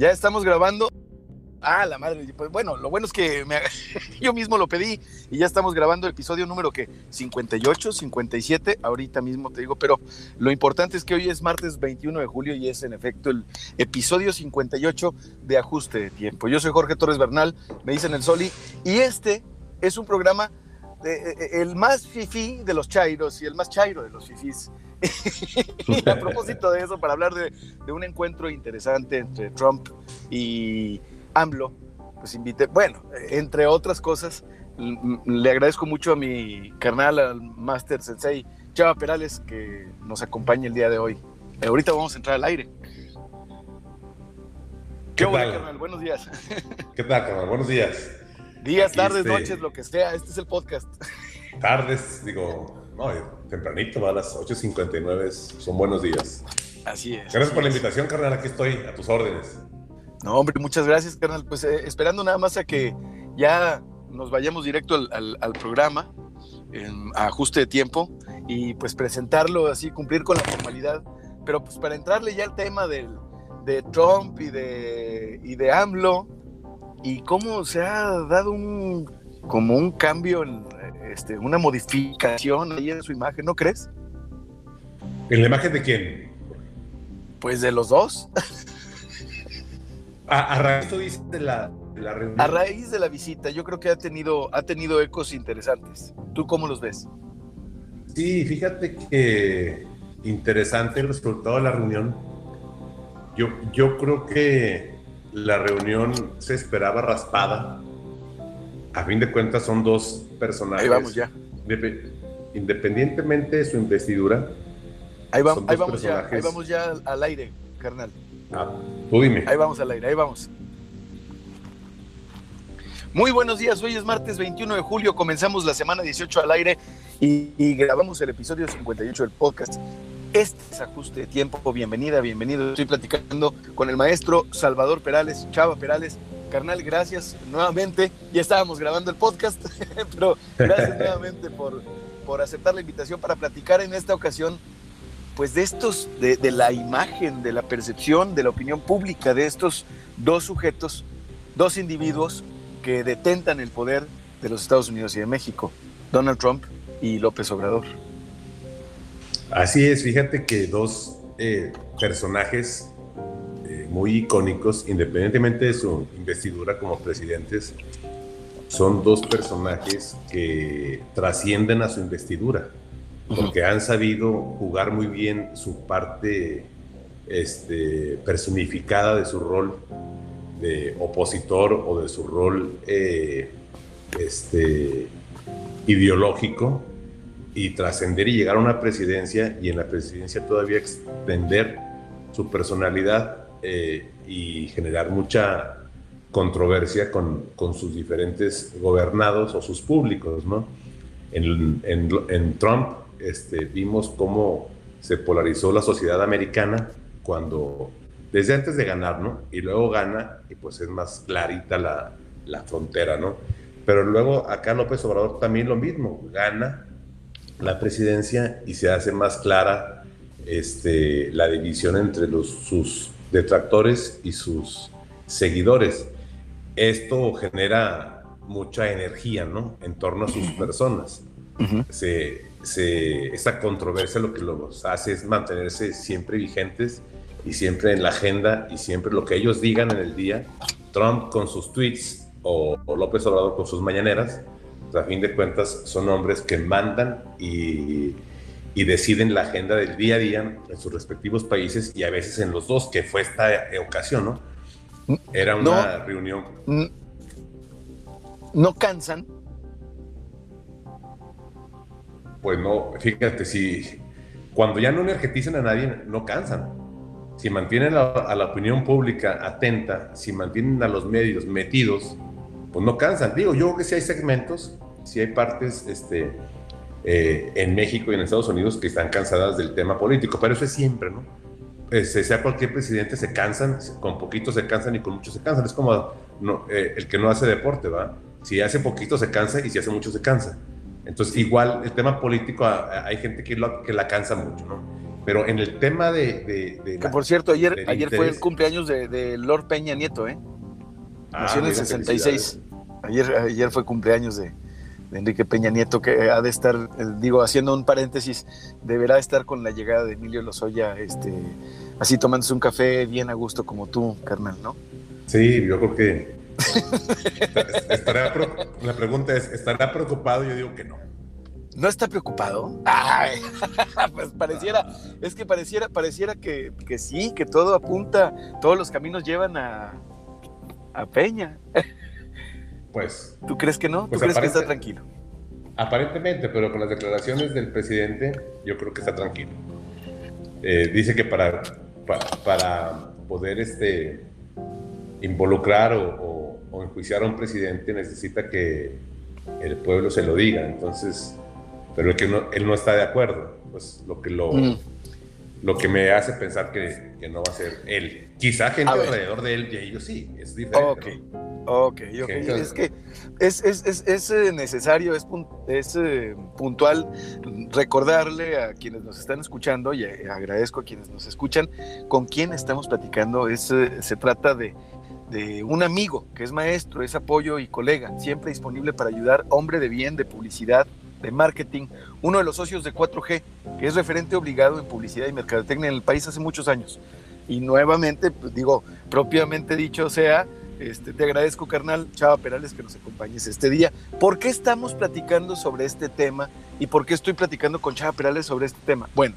Ya estamos grabando. Ah, la madre. Pues bueno, lo bueno es que yo mismo lo pedí y ya estamos grabando el episodio número que 58, 57, ahorita mismo te digo, pero lo importante es que hoy es martes 21 de julio y es en efecto el episodio 58 de Ajuste de Tiempo. Yo soy Jorge Torres Bernal, me dicen el Soli, y este es un programa eh, eh, el más fifí de los chairos y el más chairo de los fifís. Y a propósito de eso, para hablar de, un encuentro interesante entre Trump y AMLO, pues invité, bueno, entre otras cosas, le agradezco mucho a mi carnal, al Master Sensei Chava Perales, que nos acompaña el día de hoy. ahorita vamos a entrar al aire. ¿Qué, tal? carnal? Buenos días. ¿Qué tal, carnal? Buenos días. Días, tardes, este, noches, lo que sea. Este es el podcast. Tardes, digo, no, tempranito, a las 8.59 son buenos días. Así es. Gracias por la invitación, carnal. Aquí estoy, a tus órdenes. No, hombre, muchas gracias, carnal. Pues eh, esperando nada más a que ya nos vayamos directo al, programa, en ajuste de tiempo, y pues presentarlo así, cumplir con la formalidad. Pero pues para entrarle ya al tema del, de Trump y de, y de AMLO, y cómo se ha dado un como un cambio, este, una modificación ahí en su imagen, ¿no crees? ¿En la imagen de quién? Pues de los dos. a, raíz de la, A raíz de la visita, yo creo que ha tenido, ha tenido ecos interesantes. ¿Tú cómo los ves? Sí, fíjate que interesante el resultado de la reunión. Yo, yo creo que la reunión se esperaba raspada. A fin de cuentas son dos personajes. Ahí vamos ya. Independientemente de su investidura. Ahí, vamos, ahí vamos ya, ahí vamos ya al aire, carnal. Ah, tú dime. Ahí vamos al aire, ahí vamos. Muy buenos días, hoy es martes 21 de julio, comenzamos la semana 18 al aire y, y grabamos el episodio 58 del podcast. Este es Ajuste de Tiempo. Bienvenida, bienvenido. Estoy platicando con el maestro Salvador Perales, Chava Perales. Carnal, gracias nuevamente. Ya estábamos grabando el podcast, pero gracias nuevamente por, por aceptar la invitación para platicar en esta ocasión, pues de estos, de, de la imagen, de la percepción, de la opinión pública de estos dos sujetos, dos individuos que detentan el poder de los Estados Unidos y de México, Donald Trump y López Obrador. Así es, fíjate que dos eh, personajes muy icónicos, independientemente de su investidura como presidentes, son dos personajes que trascienden a su investidura, porque han sabido jugar muy bien su parte este, personificada de su rol de opositor o de su rol eh, este, ideológico y trascender y llegar a una presidencia y en la presidencia todavía extender su personalidad eh, y generar mucha controversia con, con, sus diferentes gobernados o sus públicos, ¿no? En, en, Trump este, vimos cómo se polarizó la sociedad americana cuando, desde antes de ganar, ¿no? Y luego gana y pues es más clarita la, la frontera, ¿no? Pero luego acá López Obrador también lo mismo, gana la presidencia y se hace más clara este, la división entre los, sus detractores y sus seguidores. Esto genera mucha energía ¿no? en torno a sus personas. se, se, esta controversia lo que los hace es mantenerse siempre vigentes y siempre en la agenda y siempre lo que ellos digan en el día. Trump con sus tweets o, o López Obrador con sus mañaneras a fin de cuentas son hombres que mandan y, deciden la agenda del día a día en sus respectivos países y a veces en los dos, que fue esta ocasión, ¿no? Era una reunión. ¿No cansan? Pues no, fíjate, si cuando ya no energetizan a nadie, no cansan. Si mantienen a la opinión pública atenta, si mantienen a los medios metidos, pues no cansan. Digo, yo creo que sí hay segmentos, sí hay partes este, eh, en México y en Estados Unidos que están cansadas del tema político, pero eso es siempre, ¿no? Este, sea cualquier presidente, se cansan, con poquito se cansan y con mucho se cansan. Es como no, eh, el que no hace deporte, ¿va? Si hace poquito se cansa y si hace mucho se cansa. Entonces, igual el tema político, hay gente que, lo, que la cansa mucho, ¿no? Pero en el tema de... que por cierto, ayer, ayer fue el cumpleaños de, Lord Peña Nieto, ¿eh? Ah, Nació en el 66. Ayer, ayer fue cumpleaños de, Enrique Peña Nieto, que ha de estar, eh, digo, haciendo un paréntesis, deberá estar con la llegada de Emilio Lozoya, este, así tomándose un café bien a gusto como tú, carnal, ¿no? Sí, yo creo que estará, la pregunta es, ¿estará preocupado? Yo digo que no. ¿No está preocupado? Ay, pues pareciera, es que pareciera, pareciera que, que, sí, que todo apunta, todos los caminos llevan a, a Peña. Pues. ¿Tú crees que no? ¿Tú pues crees que está tranquilo? Aparentemente, pero con las declaraciones del presidente, yo creo que está tranquilo. Eh, dice que para, para, poder este, involucrar o, enjuiciar a un presidente necesita que el pueblo se lo diga. Entonces, pero es que él no está de acuerdo. Pues lo que lo. Mm lo que me hace pensar que, que, no va a ser él. Quizá gente alrededor de él y ellos sí, es diferente. Ok, ok, Es que es, es, es, es eh, necesario, es, es eh, puntual recordarle a quienes nos están escuchando y eh, agradezco a quienes nos escuchan con quién estamos platicando. Es, se trata de, de un amigo que es maestro, es apoyo y colega, siempre disponible para ayudar, hombre de bien, de publicidad, de marketing, uno de los socios de 4G, que es referente obligado en publicidad y mercadotecnia en el país hace muchos años. Y nuevamente, pues, digo, propiamente dicho sea, este, te agradezco, carnal, Chava Perales, que nos acompañes este día. ¿Por qué estamos platicando sobre este tema y por qué estoy platicando con Chava Perales sobre este tema? Bueno,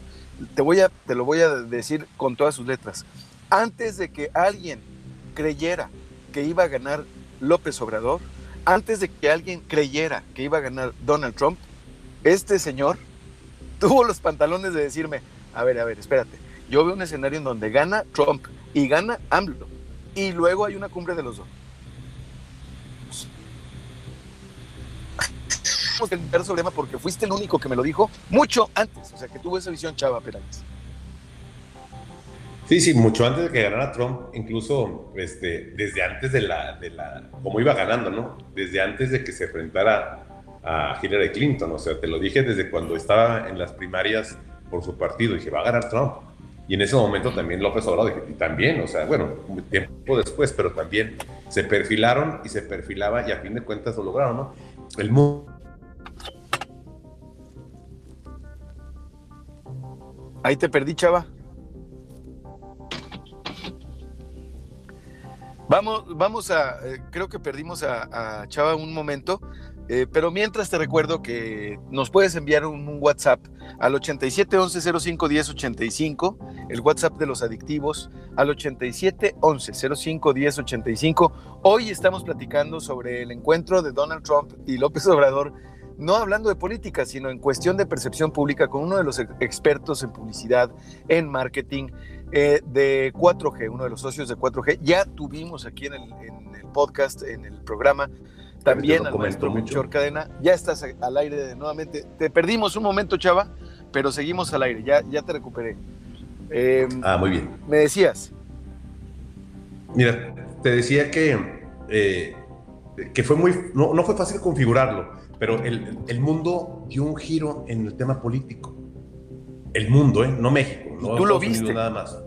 te, voy a, te lo voy a decir con todas sus letras. Antes de que alguien creyera que iba a ganar López Obrador, antes de que alguien creyera que iba a ganar Donald Trump, este señor tuvo los pantalones de decirme, a ver, a ver, espérate, yo veo un escenario en donde gana Trump y gana AMLO, y luego hay una cumbre de los dos. el problema porque fuiste el único que me lo dijo mucho antes, o sea, que tuvo esa visión Chava Pérez. Sí, sí, mucho antes de que ganara Trump, incluso este, desde antes de la, de la, como iba ganando, ¿no? Desde antes de que se enfrentara a Hillary Clinton. O sea, te lo dije desde cuando estaba en las primarias por su partido. Dije, va a ganar Trump. Y en ese momento también López Obrador, y también, o sea, bueno, tiempo después, pero también se perfilaron y se perfilaba y a fin de cuentas lo lograron, ¿no? El mundo. Ahí te perdí, chava. Vamos, vamos a, eh, creo que perdimos a, a Chava un momento. Eh, pero mientras te recuerdo que nos puedes enviar un, WhatsApp al 87 11 05 10 85, el WhatsApp de los adictivos, al 87 11 05 10 85. Hoy estamos platicando sobre el encuentro de Donald Trump y López Obrador, no hablando de política, sino en cuestión de percepción pública con uno de los expertos en publicidad, en marketing eh, de 4G, uno de los socios de 4G. Ya tuvimos aquí en el podcast, en el programa, también al maestro Melchor Cadena. Ya estás al aire nuevamente. Te perdimos un momento, Chava, pero seguimos al aire. Ya, ya te recuperé. Em, ah, muy bien. Me decías. Mira, te decía que, eh, que fue muy. No, no, fue fácil configurarlo, pero el, el, mundo dio un giro en el tema político. El mundo, ¿eh? No México. No tú lo viste. Nada más.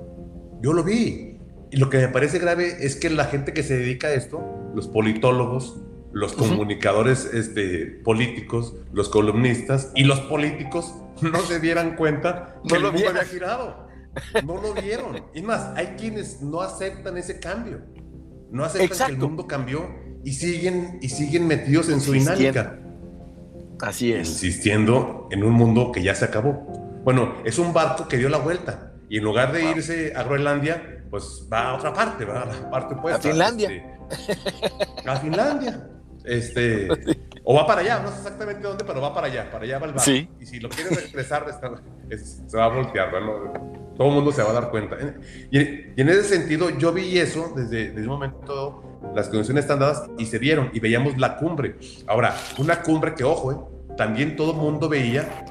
Yo lo vi. Y lo que me parece grave es que la gente que se dedica a esto, los politólogos, los comunicadores este, políticos, los columnistas y los políticos no se dieran cuenta que no el mundo había girado. No lo vieron. Y más, hay quienes no aceptan ese cambio. No aceptan que el mundo cambió y siguen, y siguen metidos en su dinámica. Así es. Insistiendo en un mundo que ya se acabó. Bueno, es un barco que dio la vuelta y en lugar de irse a Groenlandia, pues va a otra parte, va a la parte opuesta. A Finlandia. Este, a Finlandia. Este, o va para allá, no sé exactamente dónde, pero va para allá, para allá va el barco. Y si lo quieres expresar, se va a voltear, todo el mundo se va a dar cuenta. Y, en ese sentido, yo vi eso desde, desde un momento, las condiciones están dadas y se dieron, y veíamos la cumbre. Ahora, una cumbre que, ojo, eh, también todo el mundo veía,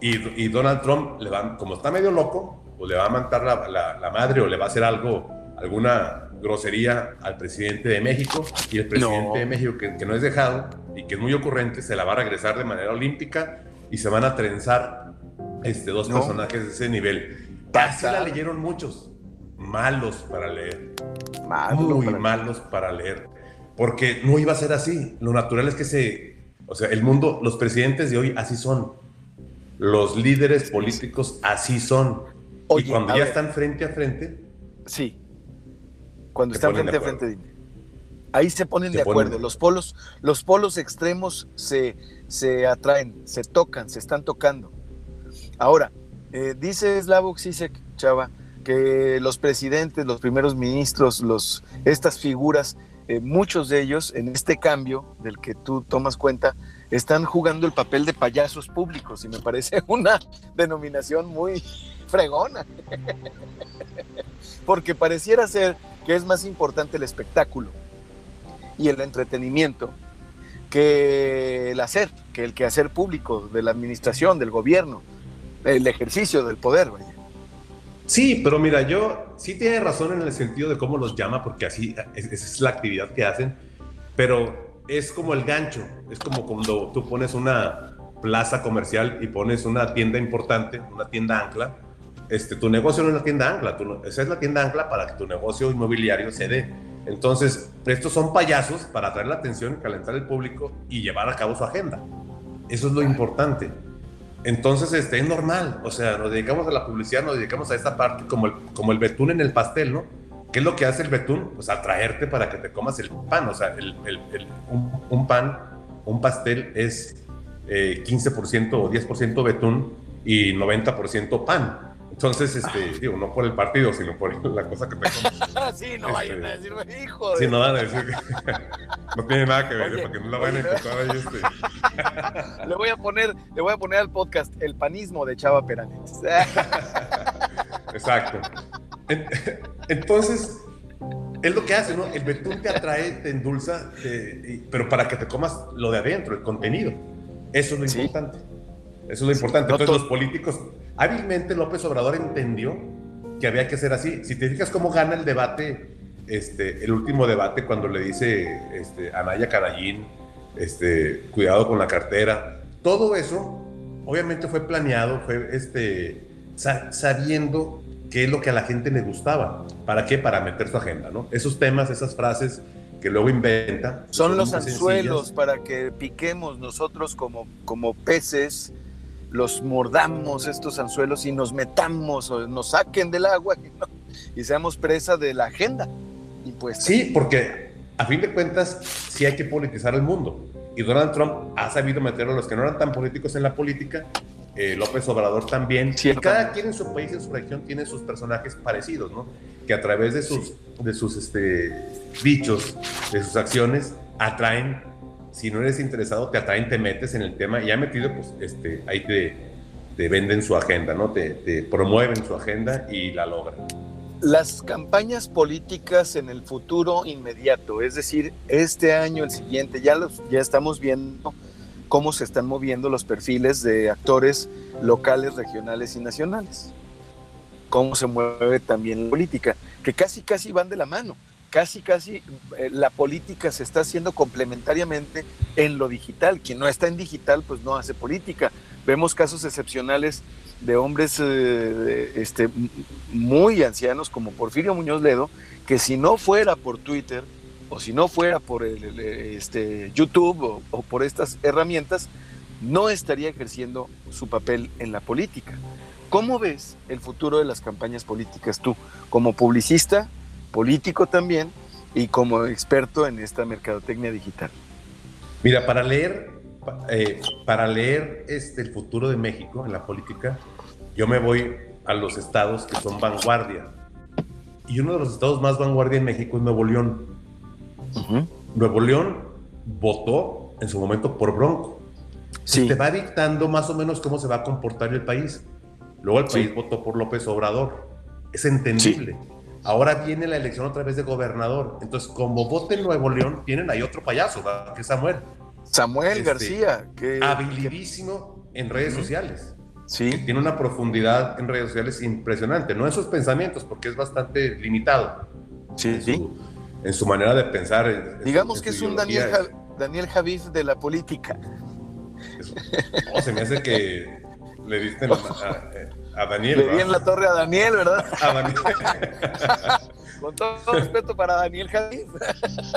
y, Donald Trump, le va, como está medio loco, o le va a mantar la, la madre o le va a hacer algo, alguna grosería al presidente de México y el presidente de México, que, no es dejado y que es muy ocurrente, se la va a regresar de manera olímpica y se van a trenzar este, dos personajes de ese nivel. Casi la leyeron muchos. Malos para leer. Muy malos para leer. Porque no iba a ser así. Lo natural es que se. O sea, el mundo, los presidentes de hoy así son. Los líderes políticos así son. y cuando ya están frente a frente. Sí. Cuando están frente a frente, dime. Ahí se ponen de acuerdo. Los polos, los polos extremos se, se atraen, se tocan, se están tocando. Ahora, eh, dice Slavoj Zizek, Chava, que los presidentes, los primeros ministros, los, estas figuras, eh, muchos de ellos en este cambio del que tú tomas cuenta, están jugando el papel de payasos públicos y me parece una denominación muy fregona. Porque pareciera ser que es más importante el espectáculo y el entretenimiento que el hacer, que el quehacer público de la administración, del gobierno, el ejercicio del poder. Sí, pero mira, yo sí tiene razón en el sentido de cómo los llama, porque así es la actividad que hacen, pero es como el gancho, es como cuando tú pones una plaza comercial y pones una tienda importante, una tienda ancla, este, tu negocio no es la tienda ancla, esa es la tienda ancla para que tu negocio inmobiliario se dé entonces, estos son payasos para atraer la atención, calentar el público y llevar a cabo su agenda. Eso es lo importante. Entonces, este, es normal. O sea, nos dedicamos a la publicidad, nos dedicamos a esta parte como el, como el betún en el pastel, ¿no? ¿Qué es lo que hace el betún? Pues atraerte para que te comas el pan. O sea, el, un, pan, un pastel es 15% eh, o 10% betún y 90% pan. Entonces, este, digo, no por el partido, sino por la cosa que tengo. sí, no vayan a este, decirme, hijo. Sí, no van a decir que no tiene nada que ver, porque no la van a encontrar ahí. Este. le voy a poner, le voy a poner al podcast el panismo de Chava Peranet. Exacto. Entonces, es lo que hace, ¿no? El betún te atrae, te endulza, pero para que te comas lo de adentro, el contenido. Eso es lo importante. Eso es lo importante. Entonces, los políticos Hábilmente López Obrador entendió que había que ser así. Si te fijas cómo gana el debate, este, el último debate cuando le dice este, Anaya Carayín, este, cuidado con la cartera, todo eso obviamente fue planeado, fue este, sabiendo qué es lo que a la gente le gustaba. ¿Para qué? Para meter su agenda, ¿no? Esos temas, esas frases que luego inventa. Son, los anzuelos para que piquemos nosotros como, como peces los mordamos estos anzuelos y nos metamos o nos saquen del agua y, seamos presa de la agenda pues Sí, porque a fin de cuentas sí hay que politizar el mundo. Y Donald Trump ha sabido meter a los que no eran tan políticos en la política, eh, López Obrador también. Y cada quien en su país, en su región, tiene sus personajes parecidos, ¿no? Que a través de sus, de sus este, dichos, de sus acciones, atraen si no eres interesado, te atraen, te metes en el tema y ya metido, pues este, ahí te, te venden su agenda, ¿no? Te, te, promueven su agenda y la logran. Las campañas políticas en el futuro inmediato, es decir, este año, el siguiente, ya, los, ya estamos viendo cómo se están moviendo los perfiles de actores locales, regionales y nacionales. Cómo se mueve también la política, que casi, casi van de la mano casi, casi eh, la política se está haciendo complementariamente en lo digital. Quien no está en digital, pues no hace política. Vemos casos excepcionales de hombres eh, este, muy ancianos como Porfirio Muñoz Ledo, que si no fuera por Twitter o si no fuera por el, este, YouTube o, o por estas herramientas, no estaría ejerciendo su papel en la política. ¿Cómo ves el futuro de las campañas políticas tú, como publicista político también y como experto en esta mercadotecnia digital. Mira, para leer, eh, para leer este, el futuro de México en la política, yo me voy a los estados que son vanguardia. Y uno de los estados más vanguardia en México es Nuevo León. Nuevo León votó en su momento por Bronco. Sí. Te va dictando más o menos cómo se va a comportar el país. Luego el país votó por López Obrador. Es entendible. Ahora viene la elección otra vez de gobernador. Entonces, como vote en Nuevo León, tienen ahí otro payaso, que es Samuel. Samuel este, García, que habilidísimo en redes sociales. Sí. tiene una profundidad en redes sociales impresionante, no en sus pensamientos, porque es bastante limitado. Sí, en sí. Su, en su manera de pensar. Digamos que es un Daniel, Daniel Javif de la política. se me hace que Le diste a, Daniel. Le di en la torre a Daniel, ¿verdad? A Daniel. Con todo respeto para Daniel Javid.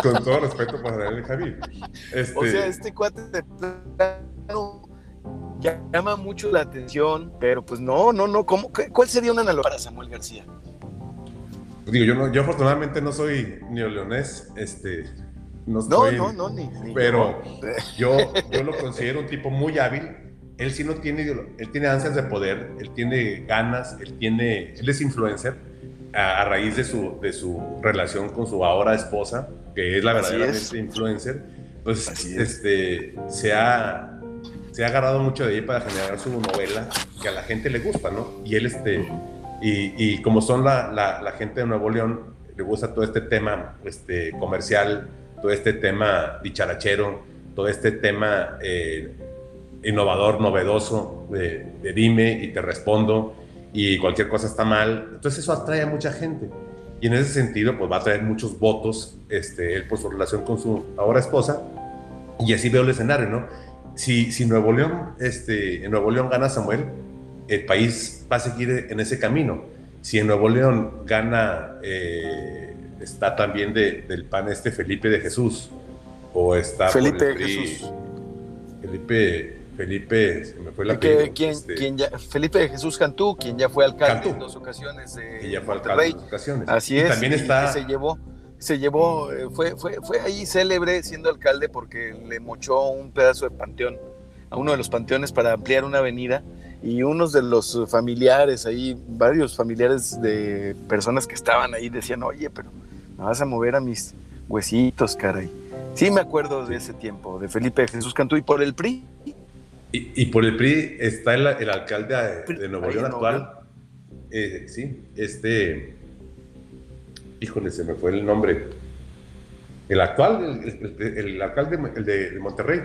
Con todo respeto para Daniel Javid. Este... O sea, este cuate de plano llama mucho la atención, pero pues no, no, no. ¿cómo, ¿Cuál sería una analogía para Samuel García? Digo, yo, no, yo afortunadamente no soy neoleonés, este, no, no, no, no, ni, pero yo, yo lo considero un tipo muy hábil. Él sí no tiene, él tiene ansias de poder, él tiene ganas, él tiene, él es influencer a, raíz de su, de su relación con su ahora esposa, que es la verdaderamente influencer, pues este, se, ha, se ha agarrado mucho de ahí para generar su novela que a la gente le gusta, ¿no? Y él, este, y, y como son la, la, la, gente de Nuevo León, le gusta todo este tema este, comercial, todo este tema dicharachero, todo este tema eh, innovador, novedoso, de, de dime y te respondo y cualquier cosa está mal. Entonces eso atrae a mucha gente. Y en ese sentido, pues va a traer muchos votos, este, él por su relación con su ahora esposa. Y así veo el escenario, ¿no? Si, si Nuevo León, este, en Nuevo León gana Samuel, el país va a seguir en ese camino. Si en Nuevo León gana, eh, está también de, del PAN este Felipe de Jesús, o está Felipe de Jesús. Felipe Felipe, se me fue la que, ¿quién, este, ya, Felipe de Jesús Cantú, quien ya fue alcalde en dos ocasiones de ya fue alcalde en dos ocasiones. Así es. También está. se llevó, se llevó, eh, fue, fue, fue ahí célebre siendo alcalde porque le mochó un pedazo de panteón a uno de los panteones para ampliar una avenida y unos de los familiares ahí, varios familiares de personas que estaban ahí decían, oye, pero me vas a mover a mis huesitos, caray. Sí me acuerdo de ese tiempo, de Felipe de Jesús Cantú y por el PRI y, por el PRI está el, alcalde de, Nuevo León actual. Eh, sí, este. Híjole, se me fue el nombre. El actual, el, alcalde el de, Monterrey.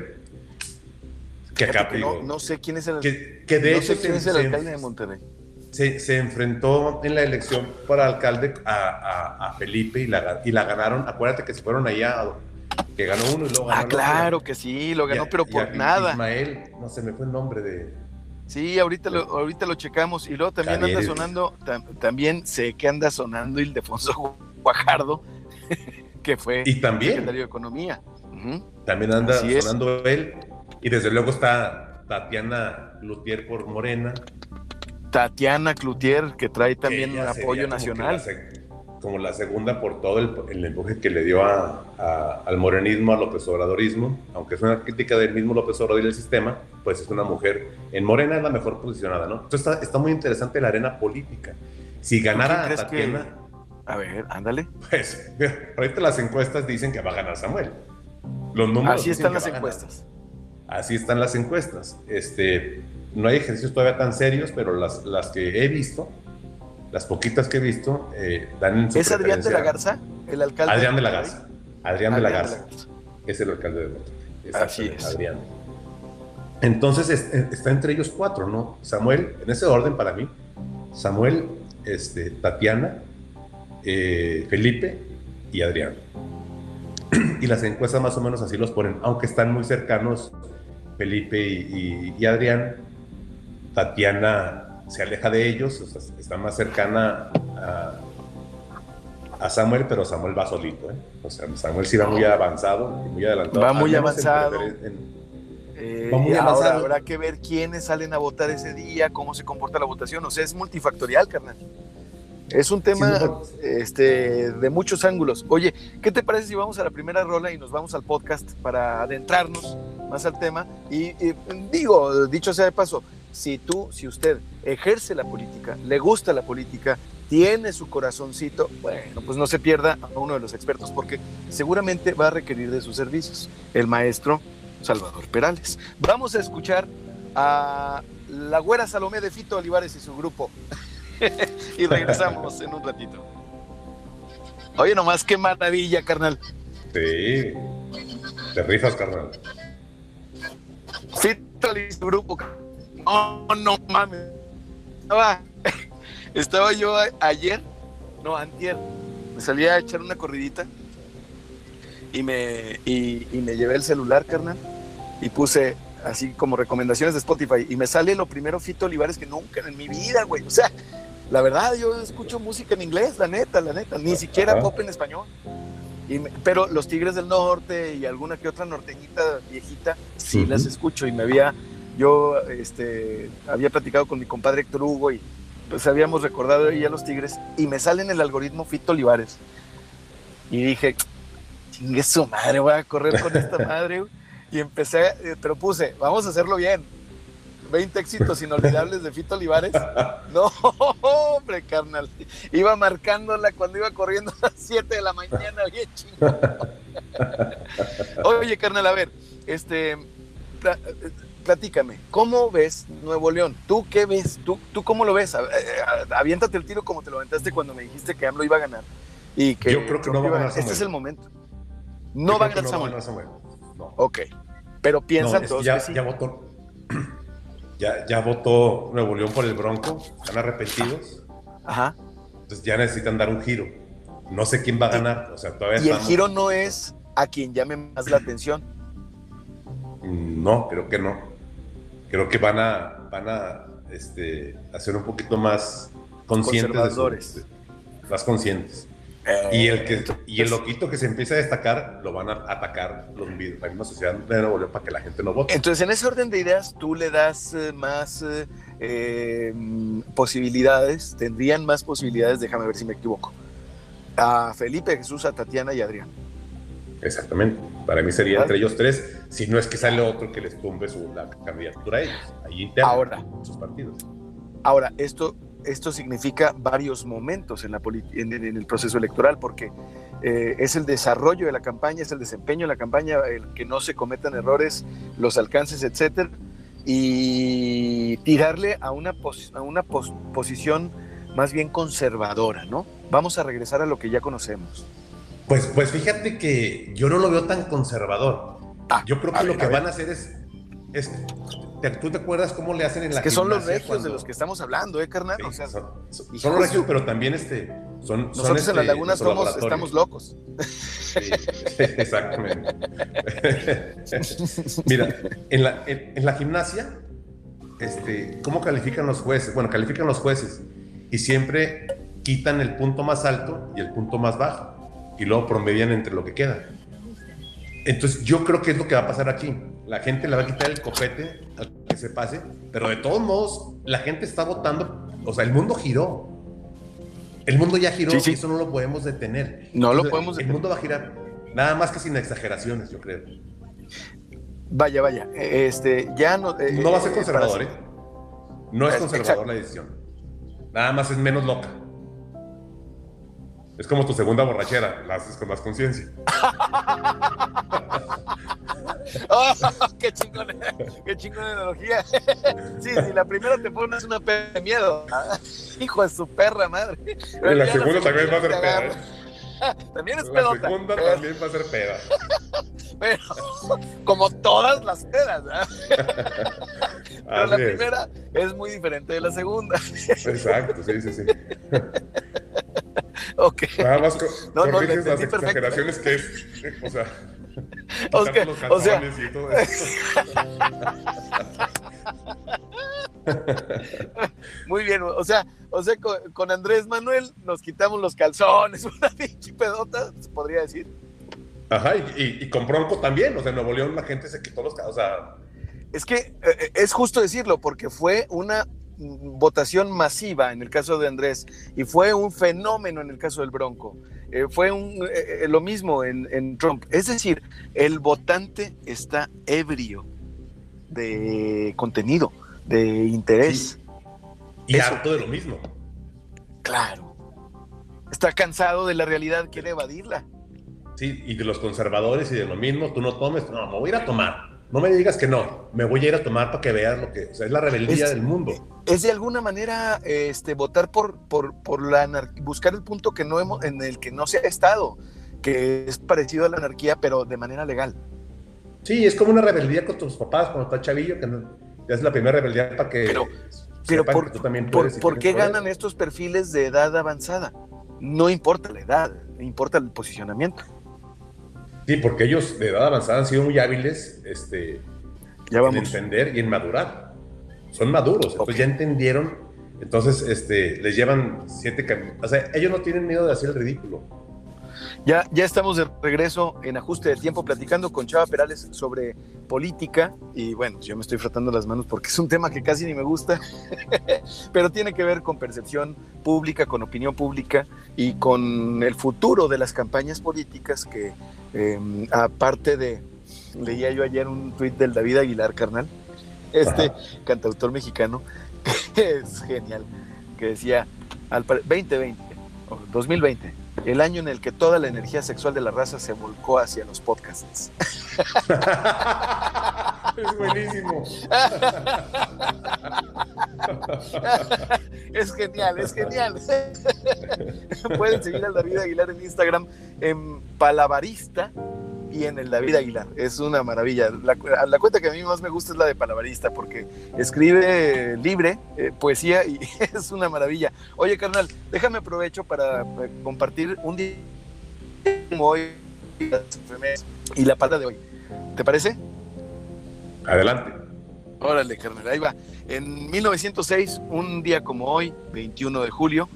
Que acá, no, sé quién es el, que, de hecho quién es el alcalde de Monterrey. Se, enfrentó en la elección para alcalde a, Felipe y la, y la ganaron. Acuérdate que se fueron allá que ganó uno y luego ganó Ah, claro que sí, lo ganó, pero por nada. Ismael, no se me fue el nombre de. Sí, ahorita lo, ahorita lo checamos. Y luego también anda sonando, también sé que anda sonando Ildefonso Guajardo, que fue ¿Y también? secretario de Economía. También anda sonando él. Y desde luego está Tatiana Lutier por Morena. Tatiana Cloutier, que trae también un apoyo nacional como la segunda por todo el, empuje que le dio al morenismo, al López Obradorismo, aunque es una crítica del mismo López Obrador y del sistema, pues es una mujer, en Morena es la mejor posicionada, ¿no? Entonces está, está muy interesante la arena política. Si ganara Tatiana... A ver, ándale. Pues, ahorita las encuestas dicen que va a ganar Samuel. Los números Así están las encuestas. Así están las encuestas. Este, no hay ejercicios todavía tan serios, pero las, las que he visto, las poquitas que he visto, eh, dan ¿Es Adrián de la Garza, el alcalde? Adrián de la Garza. Adrián, de la Garza. Es el alcalde de Monterrey. Así es. Adrián. Entonces está entre ellos cuatro, ¿no? Samuel, en ese orden para mí, Samuel, este, Tatiana, eh, Felipe y Adrián. Y las encuestas más o menos así los ponen, aunque están muy cercanos Felipe y Adrián. Tatiana se aleja de ellos, está más cercana a, Samuel, pero Samuel va solito. ¿eh? O sea, Samuel sí va muy avanzado, muy adelantado. Va muy avanzado. Eh, va muy avanzado. habrá que ver quiénes salen a votar ese día, cómo se comporta la votación. O sea, es multifactorial, carnal. Es un tema este, de muchos ángulos. Oye, ¿qué te parece si vamos a la primera rola y nos vamos al podcast para adentrarnos más al tema? y digo, dicho sea de paso, si tú, si usted ejerce la política, le gusta la política, tiene su corazoncito, bueno, pues no se pierda a uno de los expertos porque seguramente va a requerir de sus servicios, el maestro Salvador Perales. Vamos a escuchar a la güera Salomé de Fito Olivares y su grupo y regresamos en un ratito. Oye, nomás qué maravilla, carnal. Sí, te rifas, carnal. Fito y su grupo, no, no mames. Estaba, estaba yo ayer, no, antier, me salí a echar una corridita y me, y, me llevé el celular, carnal, y puse así como recomendaciones de Spotify, y me sale lo primero Fito Olivares que nunca en mi vida, güey. O sea, la verdad, yo escucho música en inglés, la neta, la neta, ni siquiera pop en español. pero los Tigres del Norte y alguna que otra norteñita viejita, sí las escucho y me había, yo este, había platicado con mi compadre Héctor Hugo y pues habíamos recordado ahí a los Tigres y me sale en el algoritmo Fito Olivares. Y dije, chingue su madre, voy a correr con esta madre. Y empecé, eh, pero puse, vamos a hacerlo bien. 20 éxitos inolvidables de Fito Olivares. No, hombre, carnal. Iba marcándola cuando iba corriendo a las 7 de la mañana, bien Oye, carnal, a ver, este, platícame, ¿cómo ves Nuevo León? ¿Tú qué ves? ¿Tú, tú cómo lo ves? Eh, aviéntate el tiro como te lo aventaste cuando me dijiste que AMLO iba a ganar. Y que Yo creo que no va a ganar Este es el momento. No va a ganar Samuel. No. Ok. Pero piensan todos ya, que sí. Ya votó, ya, ya votó Nuevo León por el Bronco. Están arrepentidos. Ajá. Entonces ya necesitan dar un giro. No sé quién va a ganar. O sea, todavía y el giro no es a quien llame más la atención. No, creo que no. Creo que van a, van a este, hacer un poquito más conscientes. De más conscientes y el, que, y el loquito que se empieza a destacar lo van a atacar los, la misma sociedad de Nuevo León para que la gente no vote. Entonces, en ese orden de ideas, tú le das eh, más eh, eh, posibilidades, tendrían más posibilidades, déjame ver si me equivoco, a Felipe, Jesús, a Tatiana y a Adrián. Exactamente. Para mí sería entre ellos tres, si no es que sale otro que les tumbe su, la candidatura a ellos, ahí interno, ahora, sus partidos. Ahora, esto esto significa varios momentos en, la en, el proceso electoral, porque eh, es el desarrollo de la campaña, es el desempeño de la campaña, el que no se cometan errores, los alcances, etcétera, y tirarle a una, a una posición más bien conservadora, ¿no? Vamos a regresar a lo que ya conocemos. Pues, pues fíjate que yo no lo veo tan conservador. Ah, yo creo que lo que van a hacer es, es ¿Tú te acuerdas cómo le hacen en la que son los regios de los que estamos hablando, ¿eh, carnal? son, los regios, pero también este, son. Nosotros en la este, laguna somos, estamos locos. Sí, exactamente. Mira, en la, en, la gimnasia, este, ¿cómo califican los jueces? Bueno, califican los jueces y siempre quitan el punto más alto y el punto más bajo y luego promedian entre lo que queda. Entonces, yo creo que es lo que va a pasar aquí la gente le va a quitar el copete al que se pase, pero de todos modos, la gente está votando, o sea, el mundo giró. El mundo ya giró y eso no lo podemos detener. No lo podemos detener. El mundo va a girar, nada más que sin exageraciones, yo creo. Vaya, vaya, este, ya no... Eh, no va a ser eh, conservador, ¿eh? No es conservador la decisión. Nada más es menos loca. Es como tu segunda borrachera, la haces con más conciencia. oh, ¡Qué chingón! ¡Qué chingón analogía! sí, si la primera te pones una peda de miedo. Hijo de su perra madre. Y la segunda también va a ser peda. ¿eh? También es pedota. La segunda también va a ser peda. Pero, como todas las pedas, Pero la primera es muy diferente de la segunda. Exacto, sí, sí, sí. Ok. Nada más no, no, las exageraciones que es, o sea, los o sea, y todo eso. Muy bien, o sea, o sea, con, Andrés Manuel nos quitamos los calzones, una pinche pedota, se podría decir. Ajá, y, con Bronco también, o sea, en Nuevo León la gente se quitó los calzones, o sea... Es que eh, eh, es justo decirlo, porque fue una votación masiva en el caso de Andrés y fue un fenómeno en el caso del Bronco. Eh, fue un, eh, eh, lo mismo en, Trump. Es decir, el votante está ebrio de contenido, de interés. Y harto de lo mismo. Claro. Está cansado de la realidad, quiere evadirla. Sí, y de los conservadores y de lo mismo, tú no tomes, no, me voy a ir a tomar. No me digas que no, me voy a ir a tomar para que veas lo que o sea, es la rebeldía del mundo. Es de alguna manera este, votar por, por, por la buscar el punto que no hemos, en el que no se ha estado, que es parecido a la anarquía, pero de manera legal. Sí, es como una rebeldía con tus papás cuando estás chavillo, que es la primera rebeldía para que. Pero, pero por, también por, ¿por qué ganan estos perfiles de edad avanzada? No importa la edad, importa el posicionamiento. Sí, porque ellos de edad avanzada han sido muy hábiles este, en entender y en madurar. Son maduros, entonces ya entendieron, entonces este, les llevan siete caminos. O sea, ellos no tienen miedo de hacer el ridículo. Ya, ya estamos de regreso en ajuste de tiempo platicando con Chava Perales sobre política. Y bueno, yo me estoy frotando las manos porque es un tema que casi ni me gusta, pero tiene que ver con percepción pública, con opinión pública y con el futuro de las campañas políticas que em, aparte de, leía yo ayer un tuit del David Aguilar, carnal, este cantautor mexicano, es genial, que decía, al 2020, 2020, el año en el que toda la energía sexual de la raza se volcó hacia los podcasts. es buenísimo. es genial, es genial. Pueden seguir al David Aguilar en Instagram en Palabarista y en el David Aguilar. Es una maravilla. La, cuenta que a mí más me gusta es la de Palabarista, porque escribe libre, eh, poesía, y es una maravilla. Oye, carnal, déjame aprovecho para eh, compartir un día como hoy y la pata de hoy. ¿Te parece? Adelante. Órale, carnal, ahí va. En 1906, un día como hoy, 21 de julio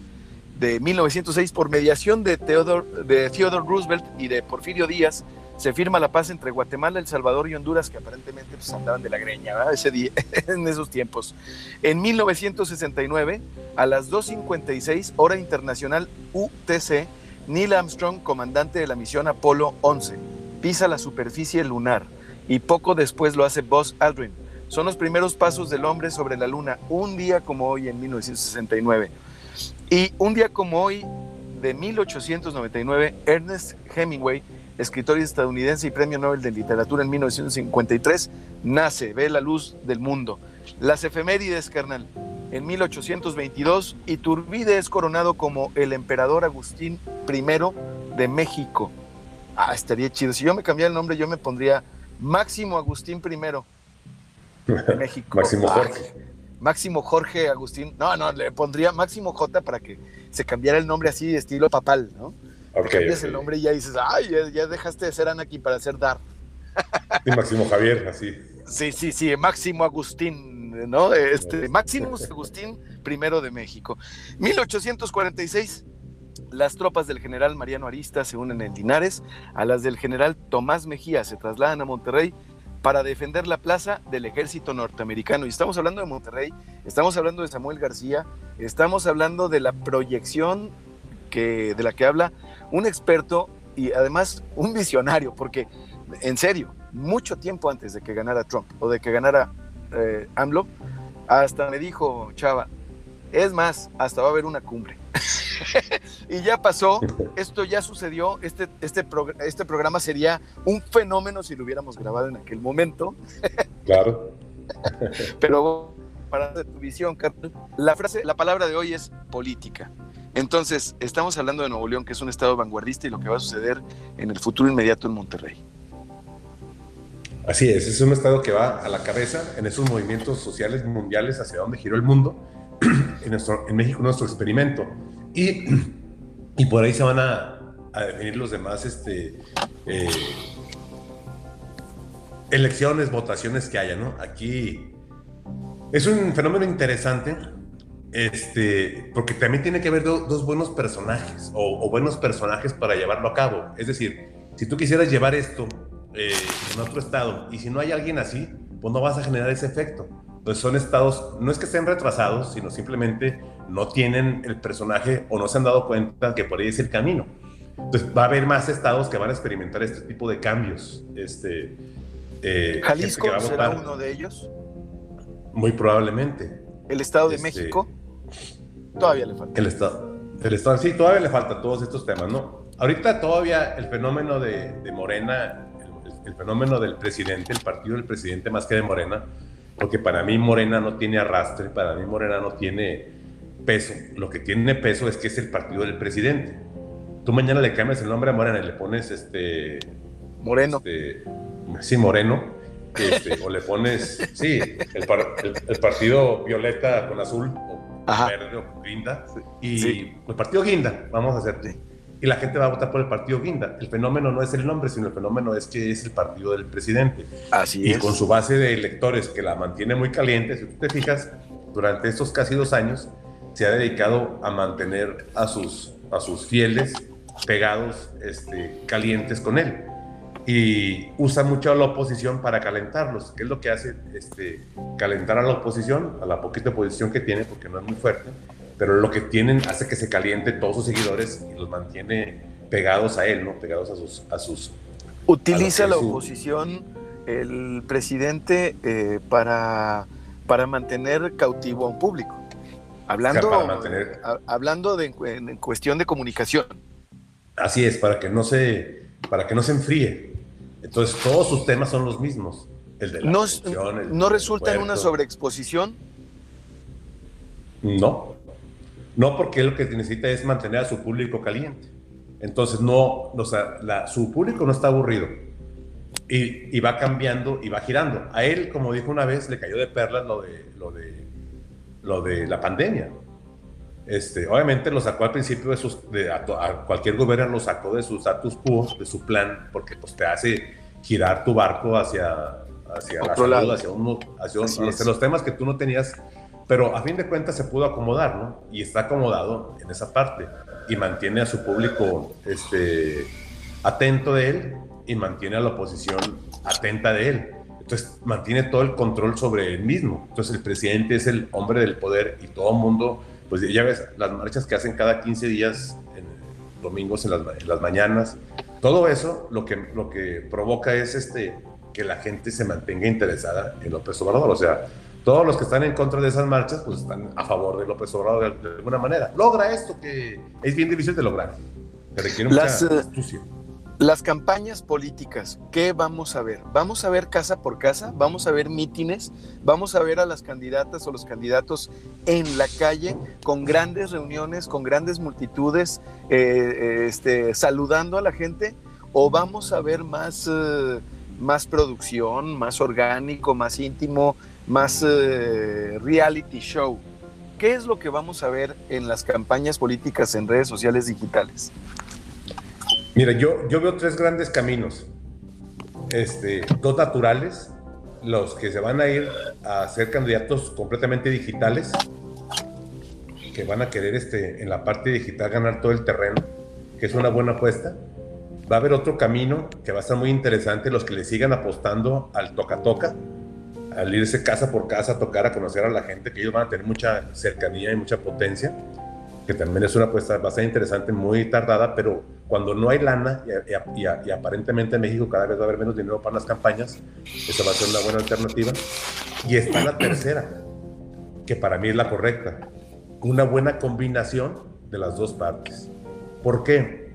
de 1906, por mediación de Theodore, de Theodore Roosevelt y de Porfirio Díaz, se firma la paz entre Guatemala, El Salvador y Honduras, que aparentemente pues, andaban de la greña Ese día, en esos tiempos. En 1969, a las 2.56, hora internacional UTC, Neil Armstrong, comandante de la misión Apolo 11, pisa la superficie lunar y poco después lo hace Buzz Aldrin. Son los primeros pasos del hombre sobre la luna, un día como hoy en 1969. Y un día como hoy de 1899, Ernest Hemingway escritor estadounidense y premio Nobel de Literatura en 1953, nace, ve la luz del mundo. Las efemérides, carnal. En 1822, Iturbide es coronado como el emperador Agustín I de México. Ah, estaría chido. Si yo me cambiara el nombre, yo me pondría Máximo Agustín I de México. Máximo Jorge. Máximo Jorge Agustín. No, no, le pondría Máximo J para que se cambiara el nombre así, estilo papal, ¿no? Okay, cambias el nombre y ya dices, ay, ya, dejaste de ser Anakin para ser Dar. Y Máximo Javier, así. Sí, sí, sí, Máximo Agustín, ¿no? Este, Maximus Agustín, primero de México. 1846, las tropas del general Mariano Arista se unen en Linares, a las del general Tomás Mejía se trasladan a Monterrey para defender la plaza del ejército norteamericano. Y estamos hablando de Monterrey, estamos hablando de Samuel García, estamos hablando de la proyección que, de la que habla un experto y además un visionario, porque en serio, mucho tiempo antes de que ganara Trump o de que ganara eh, AMLO, hasta me dijo Chava, es más, hasta va a haber una cumbre. y ya pasó, esto ya sucedió, este, este, este programa sería un fenómeno si lo hubiéramos grabado en aquel momento. claro. Pero para tu visión, Carlos, la frase, la palabra de hoy es política. Entonces, estamos hablando de Nuevo León, que es un estado vanguardista y lo que va a suceder en el futuro inmediato en Monterrey. Así es, es un estado que va a la cabeza en esos movimientos sociales mundiales hacia donde giró el mundo. en, nuestro, en México nuestro experimento. Y, y, por ahí se van a, definir los demás este, eh, elecciones, votaciones que haya, ¿no? Aquí es un fenómeno interesante este, porque también tiene que haber dos buenos personajes o, buenos personajes para llevarlo a cabo. Es decir, si tú quisieras llevar esto eh, en otro estado y si no hay alguien así, pues no vas a generar ese efecto. Entonces son estados, no es que estén retrasados, sino simplemente no tienen el personaje o no se han dado cuenta que por ahí es el camino. Entonces va a haber más estados que van a experimentar este tipo de cambios. Este, eh, ¿Jalisco será uno de ellos? Muy probablemente. ¿El Estado de este, México? Todavía le falta. El Estado. El Estado, sí, todavía le falta todos estos temas, ¿no? Ahorita todavía el fenómeno de, Morena, el, fenómeno del presidente, el partido del presidente más que de Morena, porque para mí Morena no tiene arrastre, para mí Morena no tiene peso. Lo que tiene peso es que es el partido del presidente. Tú mañana le cambias el nombre a Morena y le pones este... Moreno. Este, sí, Moreno. Este, o le pones, sí, el, el, partido violeta con azul, verde o guinda, y el partido guinda, vamos a hacer. y la gente va a votar por el partido Guinda. El fenómeno no es el nombre, sino el fenómeno es que es el partido del presidente. Así y es. con su base de electores que la mantiene muy caliente, si tú te fijas, durante estos casi dos años se ha dedicado a mantener a sus, a sus fieles pegados, este, calientes con él. Y usa mucho a la oposición para calentarlos. ¿Qué es lo que hace? Este, calentar a la oposición, a la poquita oposición que tiene, porque no es muy fuerte, pero lo que tienen hace que se caliente todos sus seguidores y los mantiene pegados a él, ¿no? Pegados a sus... A sus Utiliza a la su- oposición el presidente eh, para, para mantener cautivo a un público. Hablando, Para mantener- ha- hablando de, en, en cuestión de comunicación. Así es, para que no se, para que no se enfríe. Entonces todos sus temas son los mismos. El de la ¿No, corrupción, el ¿no del resulta en una sobreexposición? No, no porque él lo que necesita es mantener a su público caliente. Entonces no, o sea, la- su público no está aburrido y, y va cambiando y va girando. A él, como dijo una vez, le cayó de perlas lo de, lo de, lo de la pandemia. Este, obviamente lo sacó al principio de sus, de, a, a cualquier gobierno lo sacó de su status quo, de su plan, porque pues te hace girar tu barco hacia, hacia la Otro salud, lado. hacia, uno, hacia, un- hacia los temas que tú no tenías, pero a fin de cuentas se pudo acomodar, ¿no? Y está acomodado en esa parte y mantiene a su público este, atento de él y mantiene a la oposición atenta de él. Entonces mantiene todo el control sobre él mismo. Entonces el presidente es el hombre del poder y todo el mundo, pues ya ves, las marchas que hacen cada 15 días, en domingos en las, en las mañanas, todo eso lo que, lo que provoca es este, que la gente se mantenga interesada en López Obrador. O sea, todos los que están en contra de esas marchas, pues están a favor de López Obrador de, de alguna manera. Logra esto que es bien difícil de lograr. Que requiere Las, mucha eh, astucia. Las campañas políticas, ¿qué vamos a ver? ¿Vamos a ver casa por casa? ¿Vamos a ver mítines? ¿Vamos a ver a las candidatas o los candidatos en la calle con grandes reuniones, con grandes multitudes, eh, eh, este, saludando a la gente? ¿O vamos a ver más, eh, más producción, más orgánico, más íntimo, más reality show? ¿Qué es lo que vamos a ver en las campañas políticas en redes sociales digitales? Mira, yo, yo veo tres grandes caminos. Este, dos naturales, los que se van a ir a ser candidatos completamente digitales, que van a querer este, en la parte digital ganar todo el terreno, que es una buena apuesta. Va a haber otro camino que va a estar muy interesante, los que le sigan apostando al toca-toca, al irse casa por casa a tocar, a conocer a la gente, que ellos van a tener mucha cercanía y mucha potencia que también es una apuesta bastante interesante, muy tardada, pero cuando no hay lana y, y- y- y aparentemente en México cada vez va a haber menos dinero para las campañas, esa va a ser una buena alternativa. Y está la tercera, que para mí es la correcta, una buena combinación de las dos partes. ¿Por qué?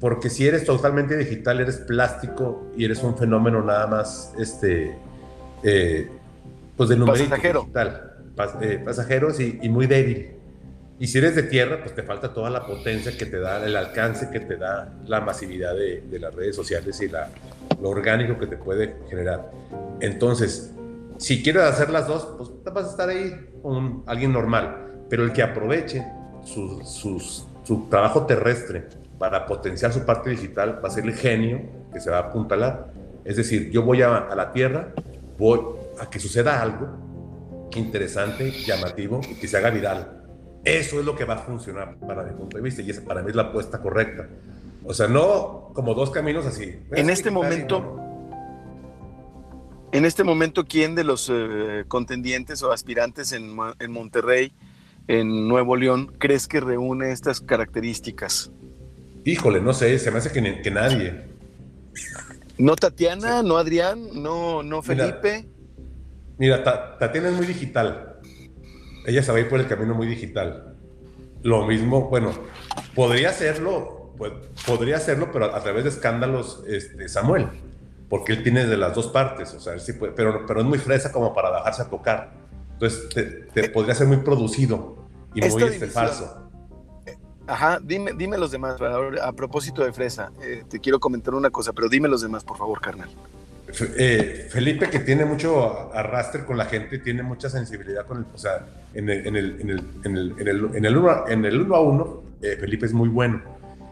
Porque si eres totalmente digital, eres plástico y eres un fenómeno nada más, este, eh, pues de numerito Pasajero. digital, pas- eh, pasajeros y, y muy débil. Y si eres de tierra, pues te falta toda la potencia que te da, el alcance que te da la masividad de, las redes sociales y la, lo orgánico que te puede generar. Entonces, si quieres hacer las dos, pues vas a estar ahí con alguien normal. Pero el que aproveche su, su trabajo terrestre para potenciar su parte digital va a ser el genio que se va a apuntalar. Es decir, yo voy a, a la tierra, voy a que suceda algo interesante, llamativo y que se haga viral. Eso es lo que va a funcionar para mi punto de vista y esa para mí es la apuesta correcta. O sea, no como dos caminos así. En este momento, En este momento, ¿quién de los eh, contendientes o aspirantes en, en Monterrey, en Nuevo León, crees que reúne estas características? Híjole, no sé, se me hace que, nadie. ¿No Tatiana? ¿No Adrián? ¿No, no. Felipe? Mira, Ta- Tatiana es muy digital. Ella se va a ir por el camino muy digital. Lo mismo, bueno, podría hacerlo, pues, podría hacerlo, pero a, través de escándalos, este, Samuel, porque él tiene de las dos partes, o sea, él sí puede, pero, pero es muy fresa como para bajarse a tocar. Entonces, te, te podría ser muy producido y muy este, falso. Ajá, dime, dime los demás. A propósito de Fresa, eh, te quiero comentar una cosa, pero dime los demás, por favor, carnal. Eh, Felipe, que tiene mucho arrastre con la gente, tiene mucha sensibilidad con el, o sea, en el, en uno, uno a uno, eh, Felipe es muy bueno.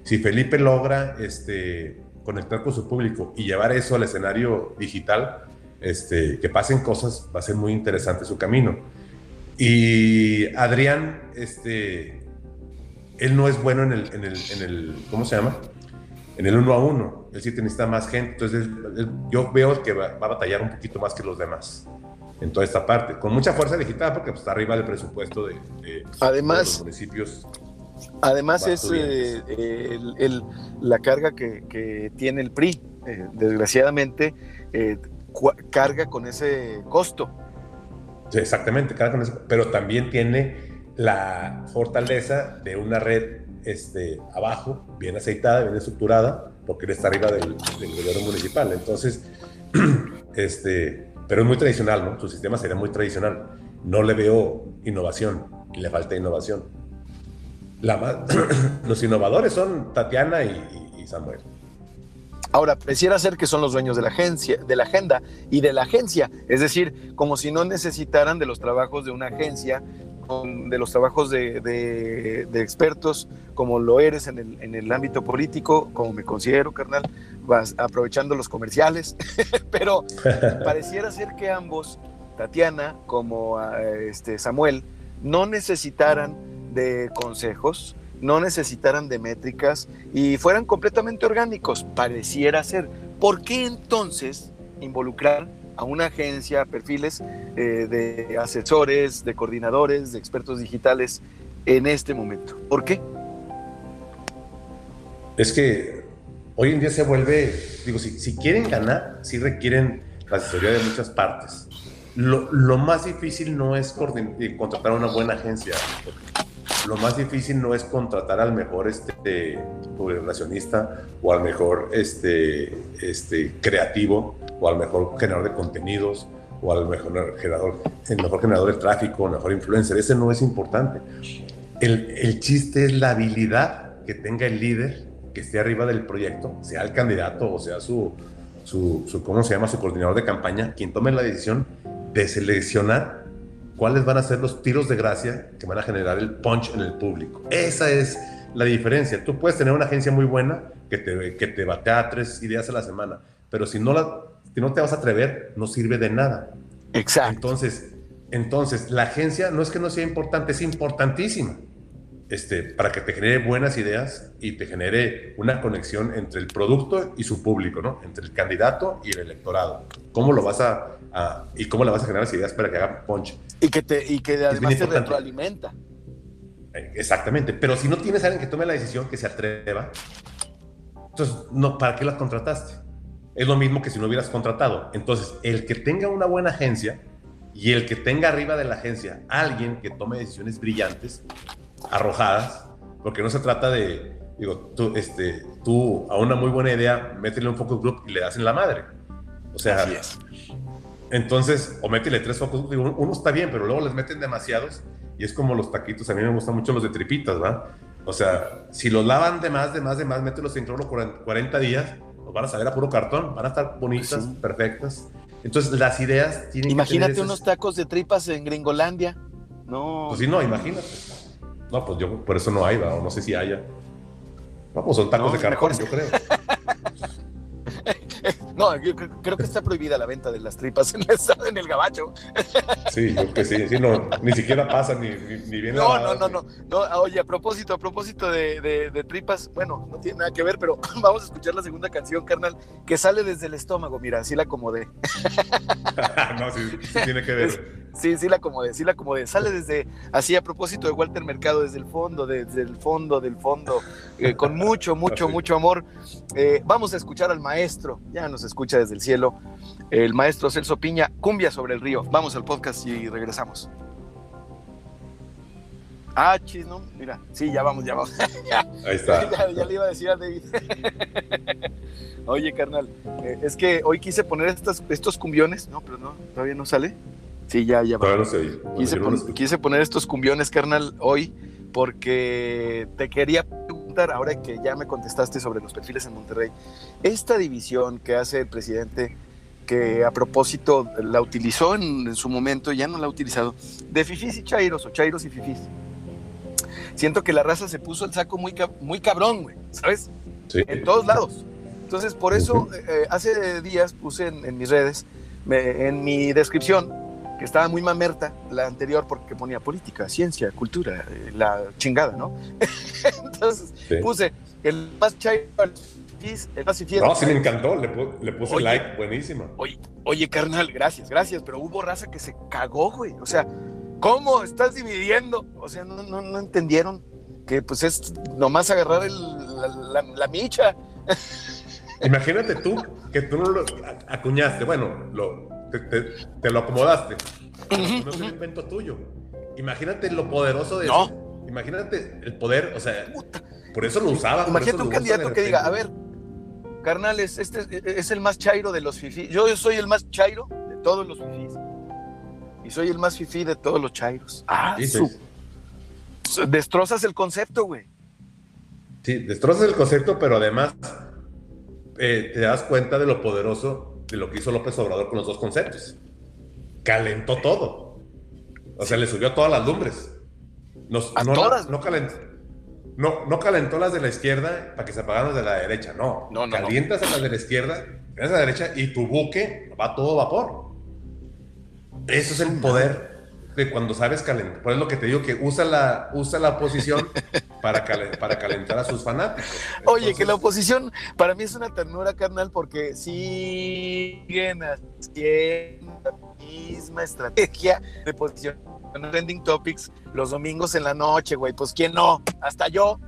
si Felipe logra este, conectar con su público y llevar eso al escenario digital, este, que pasen cosas, va a ser muy interesante su camino. Y Adrián, este, él no es bueno en el, en el, en el ¿cómo se llama? En el uno a uno. Él sí necesita más gente. Entonces, yo veo que va, va, a batallar un poquito más que los demás en toda esta parte. Con mucha fuerza digital, porque pues, está arriba del presupuesto de, de, Además, de los municipios. Además, es eh, el, el, la carga que, que, tiene el PRI. Eh, desgraciadamente, eh, carga con ese costo. Sí, exactamente, carga con ese, pero también tiene la fortaleza de una red este, abajo, bien aceitada, bien estructurada, porque él está arriba del, del gobierno municipal. Entonces, este, pero es muy tradicional, ¿no? Su sistema sería muy tradicional. No le veo innovación y le falta innovación. La, los innovadores son Tatiana y Samuel. Ahora, pareciera ser que son los dueños de la agencia, de la agenda y de la agencia, es decir, como si no necesitaran de los trabajos de una agencia, de los trabajos de, de, de expertos, como lo eres en el, en el, ámbito político, como me considero, carnal, vas aprovechando los comerciales, pero pareciera ser que ambos, Tatiana como este Samuel, no necesitaran de consejos, no necesitaran de métricas y fueran completamente orgánicos, pareciera ser. ¿Por qué entonces involucrar a una agencia, perfiles eh, de asesores, de coordinadores, de expertos digitales en este momento? ¿Por qué? Es que hoy en día se vuelve, digo, si, quieren ganar, sí requieren la asesoría de muchas partes. Lo, lo más difícil no es contratar una buena agencia, lo más difícil no es contratar al mejor este, relacionista o al mejor este, este, creativo o al mejor generador de contenidos o al mejor generador, el mejor generador de tráfico, el mejor influencer. Ese no es importante. El, el chiste es la habilidad que tenga el líder que esté arriba del proyecto, sea el candidato o sea su, su, su, ¿cómo se llama? Su coordinador de campaña, quien tome la decisión de seleccionar cuáles van a ser los tiros de gracia que van a generar el punch en el público. Esa es la diferencia. Tú puedes tener una agencia muy buena que te, que te batea tres ideas a la semana, pero si no, la, si no te vas a atrever, no sirve de nada. Exacto. Entonces, entonces, la agencia no es que no sea importante, es importantísima. Este, para que te genere buenas ideas y te genere una conexión entre el producto y su público, ¿no? Entre el candidato y el electorado. ¿Cómo lo vas a, a y cómo le vas a generar las ideas para que haga punch? Y que, te, y que además te retroalimenta. Exactamente, pero si no tienes a alguien que tome la decisión, que se atreva, entonces, no, ¿para qué las contrataste? Es lo mismo que si no hubieras contratado. Entonces, el que tenga una buena agencia y el que tenga arriba de la agencia alguien que tome decisiones brillantes, arrojadas, porque no se trata de, digo, tú, este, tú a una muy buena idea, métele un focus group y le das en la madre. O sea, Así es. Entonces, o métele tres group, digo, uno está bien, pero luego les meten demasiados y es como los taquitos, a mí me gustan mucho los de tripitas, ¿va? O sea, si los lavan de más, de más, de más, mételos en cloro 40 días, los van a saber a puro cartón, van a estar bonitas, sí. perfectas. Entonces, las ideas tienen Imagínate que tener unos tacos de tripas en Gringolandia. No. Pues sí, no, imagínate. No, pues yo por eso no hay, ¿va? o no sé si haya. No, pues son tacos no, de cartón, yo creo. no, yo creo que está prohibida la venta de las tripas en el, en el gabacho. Sí, yo que sí, sí no, ni siquiera pasa, ni, ni, ni viene no, no, no, no, no. Oye, a propósito, a propósito de, de, de, tripas, bueno, no tiene nada que ver, pero vamos a escuchar la segunda canción, carnal, que sale desde el estómago. Mira, así la acomodé. no, sí, sí tiene que ver. Sí, sí la acomodé, sí la acomodé. Sale desde, así a propósito de Walter Mercado, desde el fondo, desde el fondo, del fondo, eh, con mucho, mucho, mucho amor. Eh, vamos a escuchar al maestro, ya nos escucha desde el cielo, el maestro Celso Piña, Cumbia sobre el río. Vamos al podcast y regresamos. Ah, chis, ¿no? Mira, sí, ya vamos, ya vamos. Ahí está. ya, ya, le iba a decir a David. Oye, carnal, eh, es que hoy quise poner estas, estos cumbiones, no, pero no, todavía no sale. Sí, ya, ya. Todavía no sé. Quise, pon, quise, poner estos cumbiones, carnal, hoy, porque te quería preguntar, ahora que ya me contestaste sobre los perfiles en Monterrey, esta división que hace el presidente, que a propósito la utilizó en, en su momento, ya no la ha utilizado, de fifís y chairos, o chairos y fifís. siento que la raza se puso el saco muy, muy cabrón, güey, ¿sabes? Sí. En todos lados. Entonces, por eso, eh, hace días puse en, mis redes, en mi descripción, que estaba muy mamerta, la anterior, porque ponía política, ciencia, cultura, eh, la chingada, ¿no? Entonces, puse el más chairo, el más infiel. No, sí me encantó, le, le puse like, buenísima. Oye, oye, carnal, gracias, gracias, pero hubo raza que se cagó, güey. O sea, ¿Cómo estás dividiendo? O sea, no, no, no entendieron que pues es nomás agarrar el, la, micha. Imagínate tú que tú no lo acuñaste, bueno, lo, te, lo acomodaste. No es un invento tuyo. Imagínate lo poderoso de eso. Imagínate el poder, o sea, por eso lo usaba. Imagínate un candidato que diga, a ver, carnales, este es el más chairo de los fifís. Yo soy el más chairo de todos los fifís y soy el más fifí de todos los chairos. Ah, Destrozas el concepto, güey. Sí, destrozas el concepto, pero además eh, te das cuenta de lo poderoso de lo que hizo López Obrador con los dos conceptos. Calentó todo. O sea, le subió todas las lumbres. ¿A no, todas? No, calentó, no, no calentó las de la izquierda para que se apagaran las de la derecha. No, no, no calientas a las de la izquierda, de la derecha y tu buque va todo vapor. Eso es el poder de cuando sabes calentar. Por eso es lo que te digo, que usa la, usa la oposición para, para calentar a sus fanáticos. Oye, que la oposición para mí es una ternura, carnal, porque siguen haciendo la misma estrategia de posición en trending topics los domingos en la noche, güey. Pues quién no, hasta yo.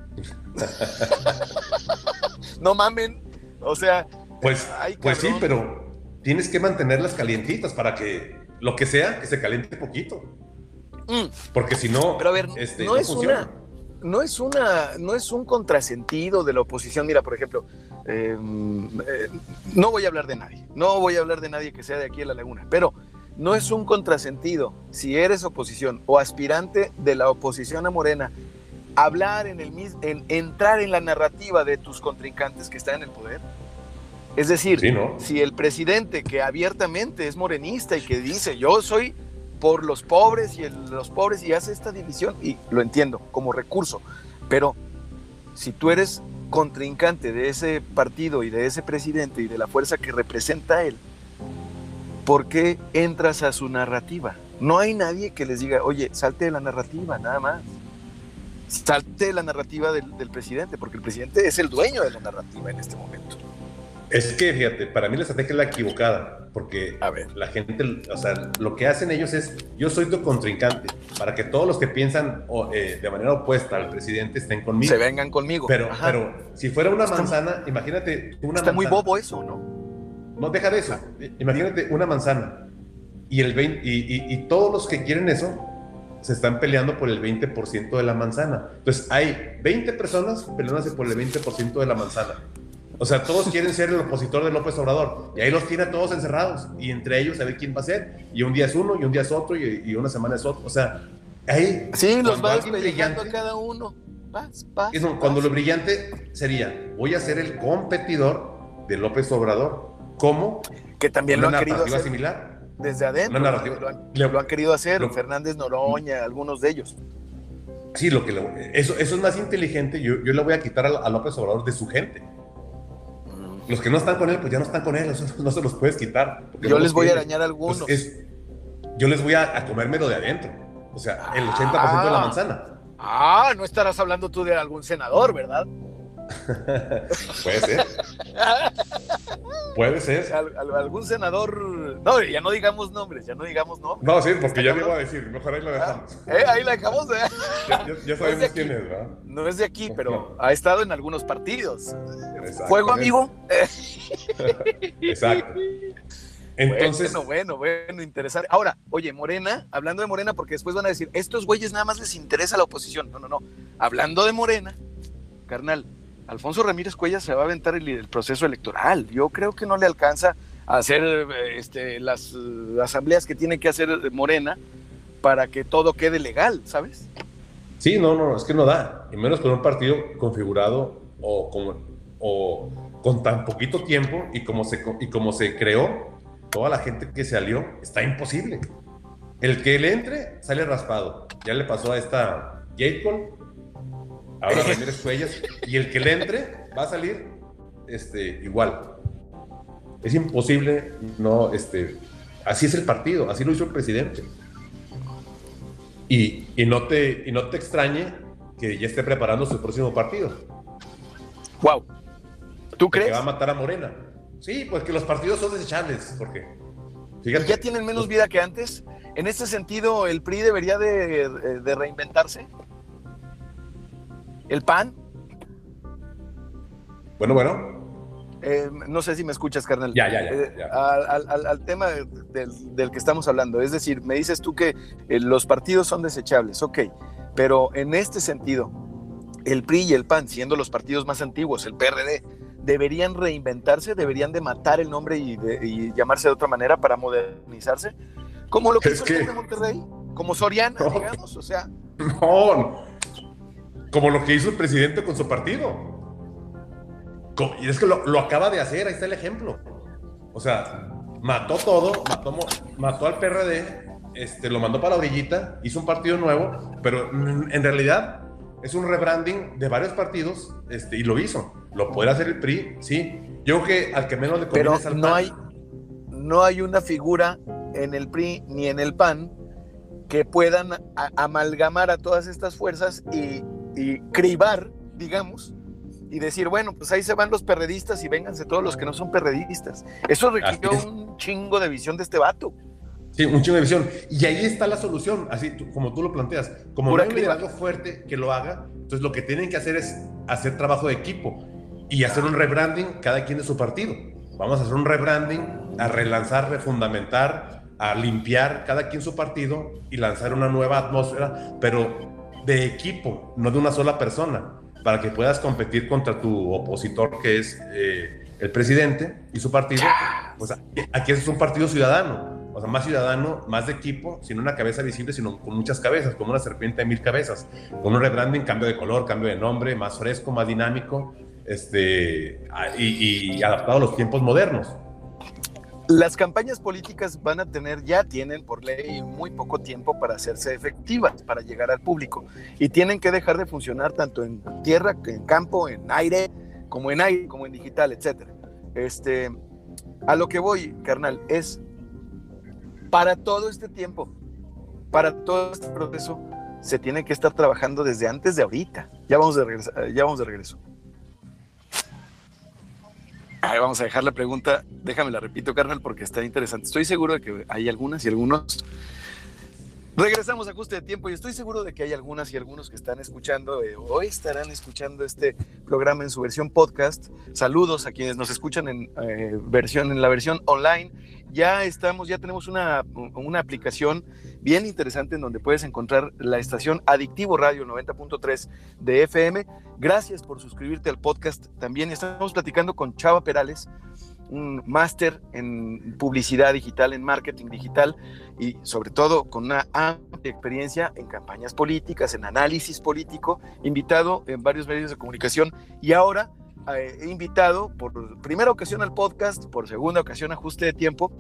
no mamen. O sea, pues, pues sí, pero tienes que mantenerlas calientitas para que lo que sea, que se caliente poquito. Mm. Porque si no, Pero a ver, este, no, es una, no es una, no es un contrasentido de la oposición. Mira, por ejemplo, em, eh, no voy a hablar de nadie, no voy a hablar de nadie que sea de aquí en la laguna, pero no es un contrasentido si eres oposición o aspirante de la oposición a Morena, hablar en el en, entrar en la narrativa de tus contrincantes que están en el poder es decir, si el presidente que abiertamente es morenista y que dice yo soy por los pobres y los pobres y hace esta división, y lo entiendo como recurso, pero si tú eres contrincante de ese partido y de ese presidente y de la fuerza que representa él, ¿por qué entras a su narrativa? No hay nadie que les diga, oye, salte de la narrativa, nada más. Salte de la narrativa del, del presidente, porque el presidente es el dueño de la narrativa en este momento. Es que, fíjate, para mí la estrategia es la equivocada, porque a ver. la gente, o sea, lo que hacen ellos es, yo soy tu contrincante, para que todos los que piensan eh, de manera opuesta al presidente estén conmigo. Se vengan conmigo. Pero, pero si fuera una manzana, imagínate una Está muy bobo eso, ¿no? No, deja de eso. Imagínate una manzana y, el 20, y, y todos los que quieren eso se están peleando por el 20% de la manzana. Entonces hay 20 personas peleándose por el 20% de la manzana. O sea, todos quieren ser el opositor de López Obrador. Y ahí los tiene todos encerrados. Y entre ellos a ver quién va a ser. Y un día es uno, y un día es otro, y, una semana es otro. O sea, ahí. Sí, los va brillando a cada uno. cuando lo brillante sería: voy a ser el competidor de López Obrador. ¿Cómo? Que también lo han querido hacer. similar. Desde adentro. Lo han, querido hacer. Fernández Noroña, algunos de ellos. Sí, lo que eso, eso es más inteligente. Yo, yo le voy a quitar a López Obrador de su gente los que no están con él, pues ya no están con él, no se los puedes quitar. Yo les voy a arañar algunos. Pues yo les voy a, a comérmelo de adentro. O sea, el 80% de la ah. manzana. Ah, no estarás hablando tú de algún senador, ¿verdad? Puede ser. Puede ser. algún senador. No, ya no digamos nombres, ya no digamos nombres. No, sí, porque ya me iba a decir. Mejor ahí lo dejamos. Ah, ¿eh? Ahí la dejamos. ¿eh? Ya, sabemos quién es, ¿verdad? No es de aquí, pero ha estado en algunos partidos. Juego amigo. Exacto. Entonces, bueno, bueno, bueno, interesante. Ahora, oye, Morena, hablando de Morena, porque después van a decir, estos güeyes nada más les interesa la oposición. No, no, no. Hablando de Morena, carnal, Alfonso Ramírez Cuellas se va a aventar el, proceso electoral. Yo creo que no le alcanza a hacer este, las asambleas que tiene que hacer Morena para que todo quede legal, ¿sabes? Sí, no, no, es que no da, y menos con un partido configurado o con, tan poquito tiempo y como, se, creó, toda la gente que se alió, está imposible. El que le entre sale raspado. Ya le pasó a esta Gatecol ahora Ramírez Cuellas, y el que le entre va a salir este, igual. Es imposible, no, este, así es el partido, así lo hizo el presidente. Y, y, no, te, y no te extrañe que ya esté preparando su próximo partido. Wow. ¿Tú crees? Que va a matar a Morena. Sí, pues que los partidos son desechables, porque ¿Ya tienen menos vida que antes? En ese sentido, ¿el PRI debería de, reinventarse? ¿El PAN? Bueno, bueno. Eh, no sé si me escuchas, carnal. Ya, ya, ya. Eh, al, tema del, que estamos hablando. Es decir, me dices tú que eh, los partidos son desechables, ok. Pero en este sentido, el PRI y el PAN, siendo los partidos más antiguos, el PRD, deberían reinventarse, deberían de matar el nombre y, llamarse de otra manera para modernizarse, como lo que hizo el Monterrey, como Soriana, digamos, o sea. No, como lo que hizo el presidente con su partido. Y es que lo, acaba de hacer, ahí está el ejemplo. O sea, mató todo, mató, mató al PRD, este, lo mandó para la orillita, hizo un partido nuevo, pero en realidad es un rebranding de varios partidos este, y lo hizo. ¿Lo puede hacer el PRI? Sí. Yo creo que al que menos le conviene Pero no hay, no hay una figura en el PRI ni en el PAN que puedan amalgamar a todas estas fuerzas y, y cribar, digamos, y decir, bueno, pues ahí se van los perredistas y vénganse todos los que no son perredistas. Eso requirió un chingo de visión de este vato. Sí, un chingo de visión. Y ahí está la solución, así como tú lo planteas. Como no hay algo fuerte que lo haga, entonces lo que tienen que hacer es hacer trabajo de equipo y hacer un rebranding cada quien de su partido. Vamos a hacer un rebranding, a relanzar, refundamentar, a limpiar cada quien su partido y lanzar una nueva atmósfera, pero de equipo, no de una sola persona, para que puedas competir contra tu opositor que es eh, el presidente y su partido. Pues aquí es un partido ciudadano, o sea, más ciudadano, más de equipo, sin una cabeza visible, sino con muchas cabezas, como una serpiente de mil cabezas, con un rebranding, cambio de color, cambio de nombre, más fresco, más dinámico este, y, adaptado a los tiempos modernos. Las campañas políticas van a tener, ya tienen por ley muy poco tiempo para hacerse efectivas, para llegar al público. Y tienen que dejar de funcionar tanto en tierra, en campo, en aire, como en aire, como en digital, etc. Este, a lo que voy, carnal, es para todo este tiempo, para todo este proceso, se tiene que estar trabajando desde antes de ahorita. Ya vamos de regreso. Ya vamos de regreso vamos a dejar la pregunta, déjame la repito, carnal, porque está interesante. Estoy seguro de que hay algunas y algunos. Regresamos a ajuste de tiempo y estoy seguro de que hay algunas y algunos que están escuchando eh, o estarán escuchando este programa en su versión podcast. Saludos a quienes nos escuchan en eh, versión en la versión online. Ya estamos, ya tenemos una, una aplicación bien interesante en donde puedes encontrar la estación Adictivo Radio 90.3 de FM. Gracias por suscribirte al podcast. También estamos platicando con Chava Perales, un máster en publicidad digital, en marketing digital y sobre todo con una amplia experiencia en campañas políticas, en análisis político, invitado en varios medios de comunicación y ahora eh, he invitado por primera ocasión al podcast, por segunda ocasión ajuste de tiempo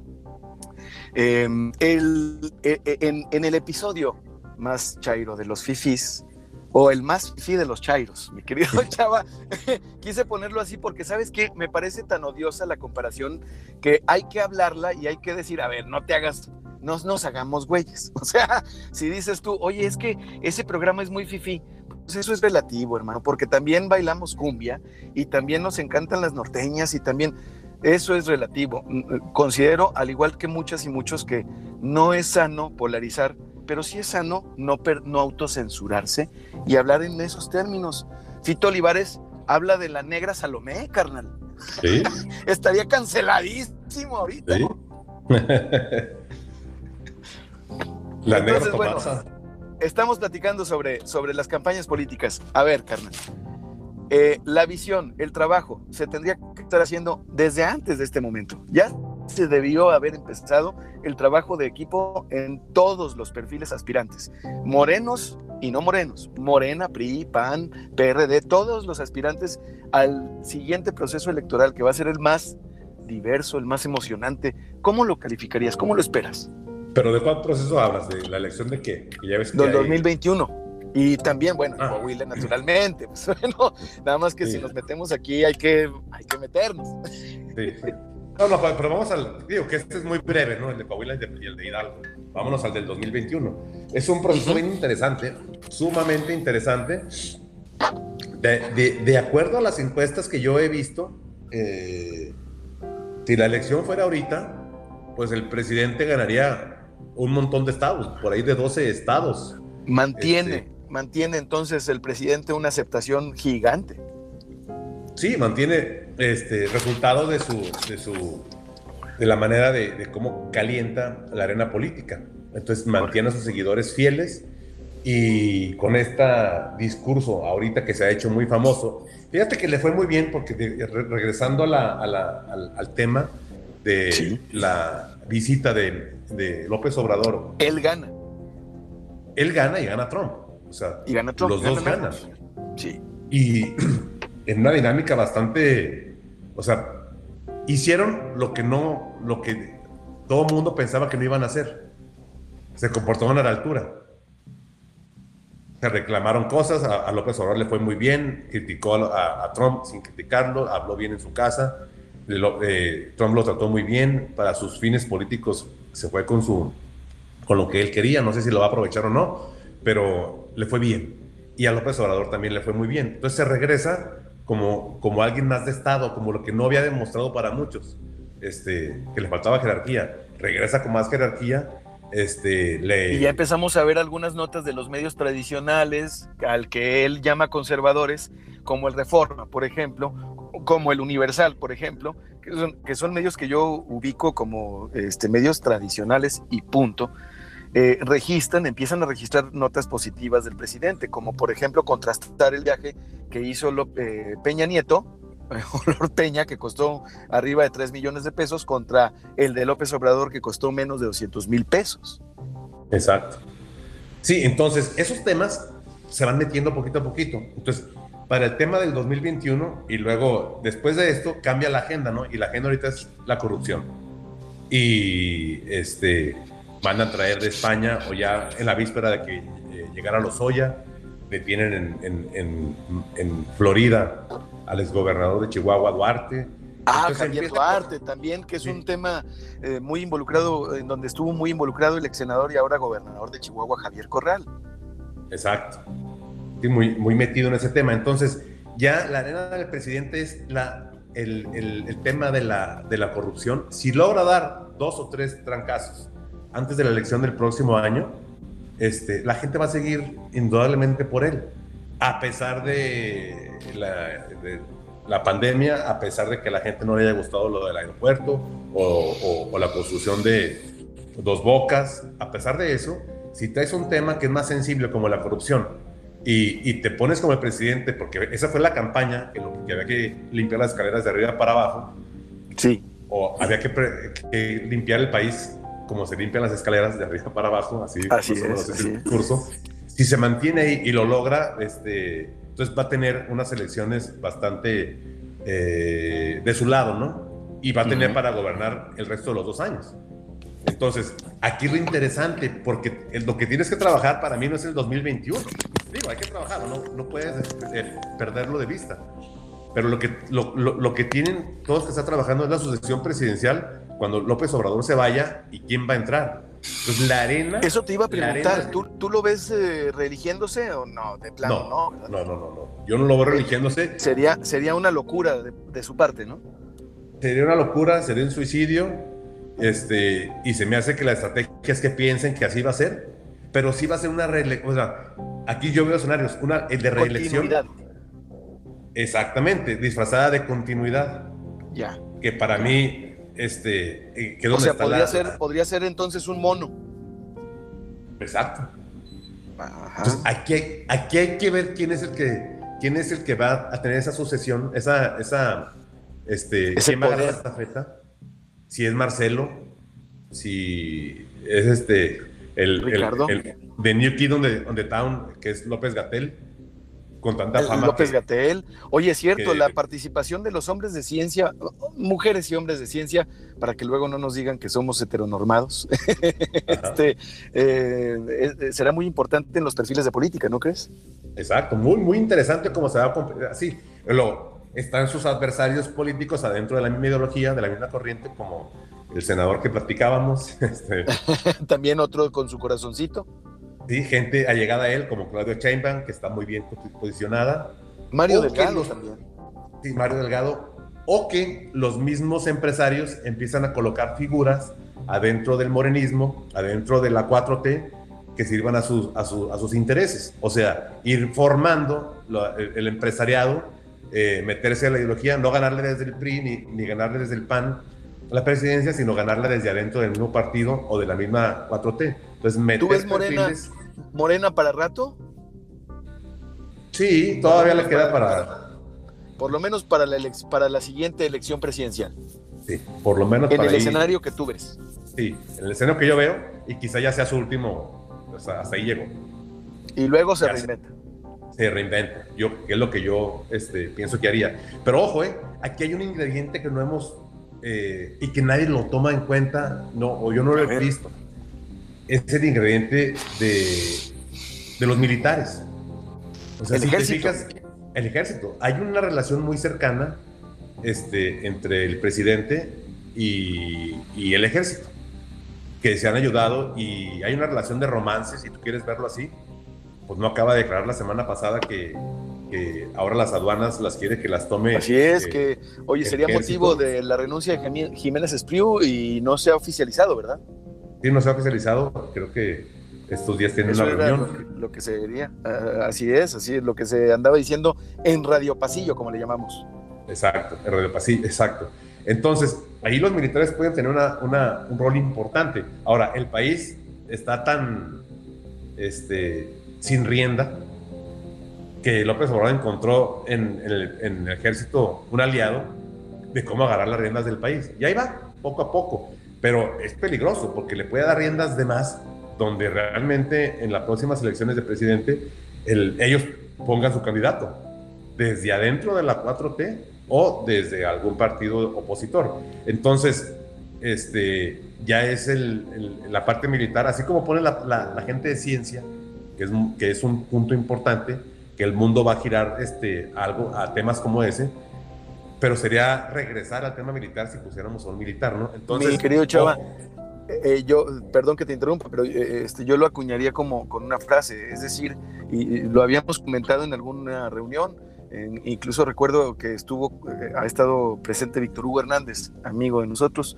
Em, el, e, e, en, el episodio más chairo de los fifis, o el más fifi de los chairos, mi querido Chava, quise ponerlo así porque, ¿sabes qué? Me parece tan odiosa la comparación que hay que hablarla y hay que decir, a ver, no te hagas, no nos hagamos güeyes. O sea, si dices tú, oye, es que ese programa es muy fifi, pues eso es relativo, hermano, porque también bailamos cumbia y también nos encantan las norteñas y también eso es relativo. Mm, eh, considero, al igual que muchas y muchos, que no es sano polarizar, pero sí es sano no, no autocensurarse y hablar en esos términos. Fito Olivares habla de la negra Salomé, carnal. ¿Sí? Estaría canceladísimo ahorita. la negra bueno, estamos platicando sobre, sobre las campañas políticas. A ver, carnal. Eh, la visión, el trabajo, se tendría que estar haciendo desde antes de este momento. Ya se debió haber empezado el trabajo de equipo en todos los perfiles aspirantes, morenos y no morenos, Morena, PRI, PAN, PRD, todos los aspirantes al siguiente proceso electoral que va a ser el más diverso, el más emocionante. ¿Cómo lo calificarías? ¿Cómo lo esperas? ¿Pero de cuál proceso hablas? ¿De la elección de qué? ya ves Del 2021 Y también, bueno, ah. Coahuila naturalmente. Pues, bueno, nada más que si nos metemos aquí hay que, hay que meternos. Sí. No, no, pero vamos al. Digo que este es muy breve, ¿no? El de Coahuila y el de Hidalgo. Vámonos al del 2021. Es un proceso bien interesante, sumamente interesante. De, de, acuerdo a las encuestas que yo he visto, eh, si la elección fuera ahorita, pues el presidente ganaría un montón de estados, por ahí de 12 estados. Mantiene, este, mantiene entonces el presidente una aceptación gigante. Sí, mantiene este resultado de su, de su de la manera de, cómo calienta la arena política. Entonces mantiene a sus seguidores fieles y con este discurso ahorita que se ha hecho muy famoso, fíjate que le fue muy bien porque regresando a la, al, tema de la visita de, de, López Obrador. Él gana. Él gana y gana Trump. O sea, y gana Trump, los dos ganan. Sí. Y en una dinámica bastante, o sea, hicieron lo que no, lo que todo el mundo pensaba que no iban a hacer. Se comportaron a la altura. Se reclamaron cosas, a, López Obrador le fue muy bien, criticó a, Trump sin criticarlo, habló bien en su casa, eh, Trump lo trató muy bien, para sus fines políticos se fue con, su, con lo que él quería, no sé si lo va a aprovechar o no, pero le fue bien. Y a López Obrador también le fue muy bien. Entonces se regresa como, como alguien más de Estado, como lo que no había demostrado para muchos, este, que le faltaba jerarquía. Regresa con más jerarquía. Este. Y ya empezamos a ver algunas notas de los medios tradicionales, al que él llama conservadores, como el Reforma, por ejemplo, como el Universal, por ejemplo, que son, medios que yo ubico como este, medios tradicionales y punto, eh, registran, empiezan a registrar notas positivas del presidente, como por ejemplo contrastar el viaje que hizo eh, Peña Nieto, Lord Peña, que costó arriba de 3 millones de pesos, contra el de López Obrador, que costó menos de 200 mil pesos. Exacto. Sí, entonces esos temas se van metiendo poquito a poquito. Entonces, para el tema del 2021 y luego después de esto cambia la agenda, ¿no? Y la agenda ahorita es la corrupción. Y este van a traer de España o ya en la víspera de que eh, llegara Lozoya, detienen en, en, en, Florida al exgobernador de Chihuahua, Duarte. Ah, Javier Duarte también, que es un tema eh, muy involucrado, en donde estuvo muy involucrado el ex senador y ahora gobernador de Chihuahua, Javier Corral. Exacto. Sí, muy, muy metido en ese tema. Entonces, ya la arena del presidente es la, el, el, el tema de la, de la corrupción. Si logra dar dos o tres trancazos antes de la elección del próximo año, este, la gente va a seguir indudablemente por él, a pesar de la, pandemia, a pesar de que a la gente no le haya gustado lo del aeropuerto o, la construcción de dos bocas, a pesar de eso, si traes un tema que es más sensible como la corrupción y, te pones como el presidente, porque esa fue la campaña, que, que había que limpiar las escaleras de arriba para abajo, sí. o había que, que limpiar el país como se limpian las escaleras de arriba para abajo, así, así es, el curso. Si se mantiene ahí y lo logra, este, entonces va a tener unas elecciones bastante eh, de su lado, ¿no? Y va a tener para gobernar el resto de los dos años. Entonces, aquí lo interesante, porque lo que tienes que trabajar para mí no es el 2021. Digo, hay que trabajar, no, no puedes eh, perderlo de vista. Pero lo que, lo, lo, que tienen todos que están trabajando es la sucesión presidencial cuando López Obrador se vaya y quién va a entrar. Pues la arena. Eso te iba a preguntar. ¿Tú, ¿Tú, lo ves eh, religiéndose o no? De plano, no. No, no, no, no. Yo no lo veo religiéndose. Sería, sería una locura de, su parte, ¿no? Sería una locura, sería un suicidio. Este, y se me hace que la estrategia es que piensen que así va a ser. Pero sí va a ser una reelección. O sea, aquí yo veo escenarios. Una, el de reelección. Exactamente, disfrazada de continuidad. Ya. Que para mí, este, que o sea, podría, ser, podría ser entonces un mono. Exacto. Entonces, aquí hay, aquí hay que ver quién es el que, quién es el que va a tener esa sucesión, esa, esa, este, quién va a la estafeta. Si es Marcelo, si es este, el, el, el, de New Kid on the, Town, que es López Gatel con tanta fama. López Gatel. Oye, es cierto, la participación de los hombres de ciencia, mujeres y hombres de ciencia, para que luego no nos digan que somos heteronormados, este, eh, será muy importante en los perfiles de política, ¿no crees? Exacto, muy, muy interesante cómo se va a así. Lo, están sus adversarios políticos adentro de la misma ideología, de la misma corriente, como el senador que platicábamos. Este. También otro con su corazoncito. Sí, gente allegada a él, como Claudio Sheinbaum, que está muy bien posicionada. Mario Delgado también. Sí, Mario Delgado. O que los mismos empresarios empiezan a colocar figuras adentro del morenismo, adentro de la 4T, que sirvan a sus, a, sus intereses. O sea, ir formando el, empresariado, eh, meterse a la ideología, no ganarle desde el PRI ni, ni ganarle desde el PAN la presidencia, sino ganarla desde adentro del mismo partido o de la misma 4T. Entonces, ¿Tú ves Morena, Morena para rato? Sí, todavía le queda para... Por lo menos para la, para la siguiente elección presidencial. Sí, por lo menos en el escenario que tú ves. Sí, en el escenario que yo veo y quizá ya sea su último, hasta ahí llegó. Y luego se reinventa. Se, reinventa, yo, que es lo que yo este, pienso que haría. Pero ojo, eh, aquí hay un ingrediente que no hemos eh, y que nadie lo toma en cuenta, no, o yo no lo he visto. Es el ingrediente de, de los militares. O sea, el ejército. el ejército. Hay una relación muy cercana este, entre el presidente y, y, el ejército, que se han ayudado y hay una relación de romance, si tú quieres verlo así. Pues no acaba de declarar la semana pasada que, que ahora las aduanas las quiere que las tome. Así es, eh, que, oye, sería motivo de la renuncia de Jiménez Espriu y no se ha oficializado, ¿verdad? Sí, no se ha oficializado, creo que estos días tienen una reunión. Lo, que se diría, ah, así es, así es lo que se andaba diciendo en Radio Pasillo, como le llamamos. Exacto, en Radio Pasillo, exacto. Entonces, ahí los militares pueden tener una, una, un rol importante. Ahora, el país está tan este, sin rienda que López Obrador encontró en, el, ejército un aliado de cómo agarrar las riendas del país. Y ahí va, poco a poco. Pero es peligroso porque le puede dar riendas de más donde realmente en las próximas elecciones de presidente ellos pongan su candidato desde adentro de la 4T o desde algún partido opositor. Entonces, este, ya es la parte militar, así como pone la, gente de ciencia, que es, que es un punto importante, que el mundo va a girar este, algo a temas como ese, pero sería regresar al tema militar si pusiéramos a un militar, ¿no? Entonces, Mi querido Chava, eh, eh, yo, perdón que te interrumpa, pero eh, este, yo lo acuñaría como con una frase, es decir, y, lo habíamos comentado en alguna reunión, incluso recuerdo que estuvo, ha estado presente Víctor Hugo Hernández, amigo de nosotros,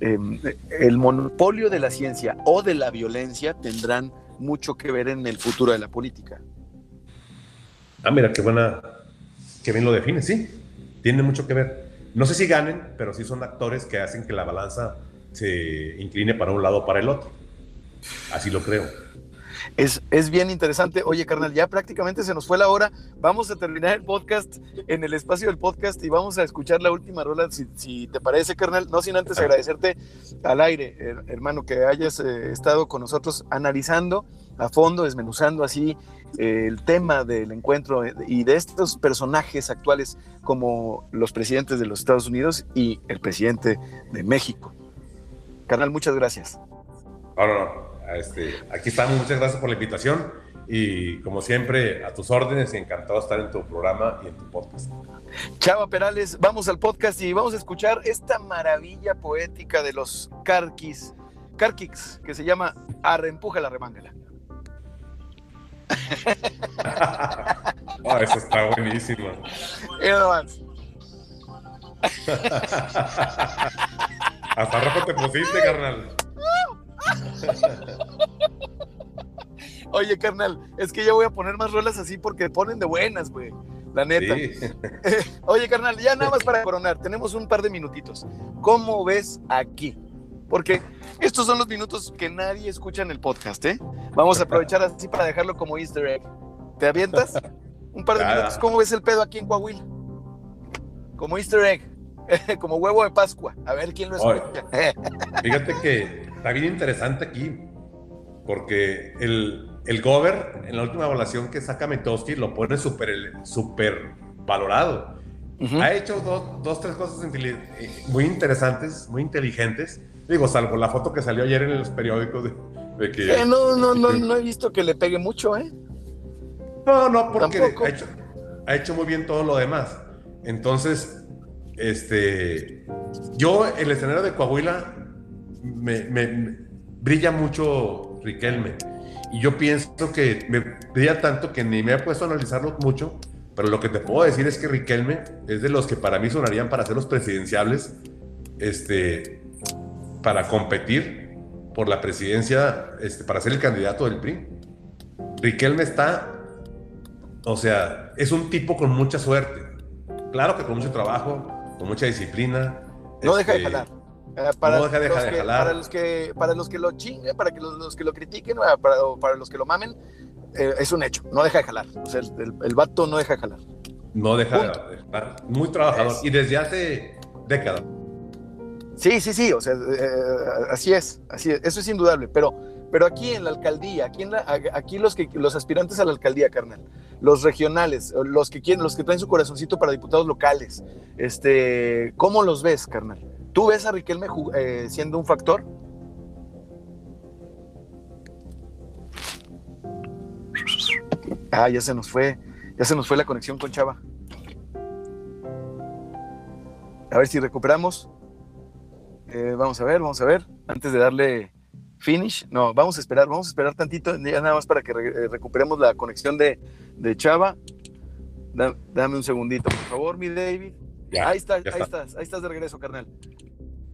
em, el monopolio de la ciencia o de la violencia tendrán mucho que ver en el futuro de la política. Ah, mira, qué buena, qué bien lo define, sí, tiene mucho que ver. No sé si ganen, pero sí son actores que hacen que la balanza se incline para un lado o para el otro. Así lo creo. Es, es, bien interesante. Oye, carnal, ya prácticamente se nos fue la hora. Vamos a terminar el podcast en el espacio del podcast y vamos a escuchar la última rola, si, te parece, carnal. No sin antes agradecerte al aire, hermano, que hayas eh, estado con nosotros analizando a fondo, desmenuzando así el tema del encuentro y de estos personajes actuales como los presidentes de los Estados Unidos y el presidente de México. Canal, muchas gracias. este, aquí estamos, muchas gracias por la invitación y como siempre a tus órdenes encantado de estar en tu programa y en tu podcast. Chava Perales, vamos al podcast y vamos a escuchar esta maravilla poética de los Carquis, Carquix, que se llama Arrempuja la remángala. oh, eso está buenísimo. Hasta rato te pusiste, carnal. Oye, carnal, es que yo voy a poner más rolas así porque ponen de buenas, güey. La neta. Oye, carnal, ya nada más para coronar, tenemos un par de minutitos. ¿Cómo ves aquí? Porque estos son los minutos que nadie escucha en el podcast, ¿eh? Vamos a aprovechar así para dejarlo como easter egg. ¿Te avientas? Un par de minutos. ¿Cómo ves el pedo aquí en Coahuila? Como easter egg. como huevo de Pascua. A ver quién lo escucha. Fíjate que está bien interesante aquí, porque el, el Gober, en la última evaluación que saca Metowski, lo pone súper super valorado. Ha hecho dos, tres cosas eh, muy interesantes, muy inteligentes. Digo, salvo la foto que salió ayer en los periódicos de, que... Eh, no, no, no, no he visto que le pegue mucho, ¿eh? No, no, porque ha hecho, ha hecho muy bien todo lo demás. Entonces, este, yo, el escenario de Coahuila, me, brilla mucho Riquelme. Y yo pienso que me brilla tanto que ni me he puesto a analizarlo mucho, pero lo que te puedo decir es que Riquelme es de los que para mí sonarían para ser los presidenciables, este, para competir por la presidencia, este, para ser el candidato del PRI. Riquelme está, o sea, es un tipo con mucha suerte. Claro que con mucho trabajo, con mucha disciplina. No deja de este, jalar. Eh, para, no deja, de los que, para los que para los que lo chinguen, para que los, que lo critiquen, para, para los que lo mamen, eh, es un hecho, no deja de jalar. O sea, el, el, vato no deja de jalar. No deja de jalar. Muy trabajador. Y desde hace décadas. Sí, sí, sí. O sea, eh, así es. Así es. Eso es indudable. Pero, pero aquí en la alcaldía, aquí, en la, aquí los, que, los aspirantes a la alcaldía, carnal, los regionales, los que quieren, los que traen su corazoncito para diputados locales, este, ¿cómo los ves, carnal? ¿Tú ves a Riquelme eh, siendo un factor? Ah, ya se nos fue, ya se nos fue la conexión con Chava. A ver si recuperamos. Eh, vamos a ver, vamos a ver. Antes de darle finish. No, vamos a esperar, vamos a esperar tantito, ya nada más para que eh, recuperemos la conexión de, Chava. dame un segundito, por favor, mi David. ahí estás, ahí estás, ahí estás de regreso, carnal.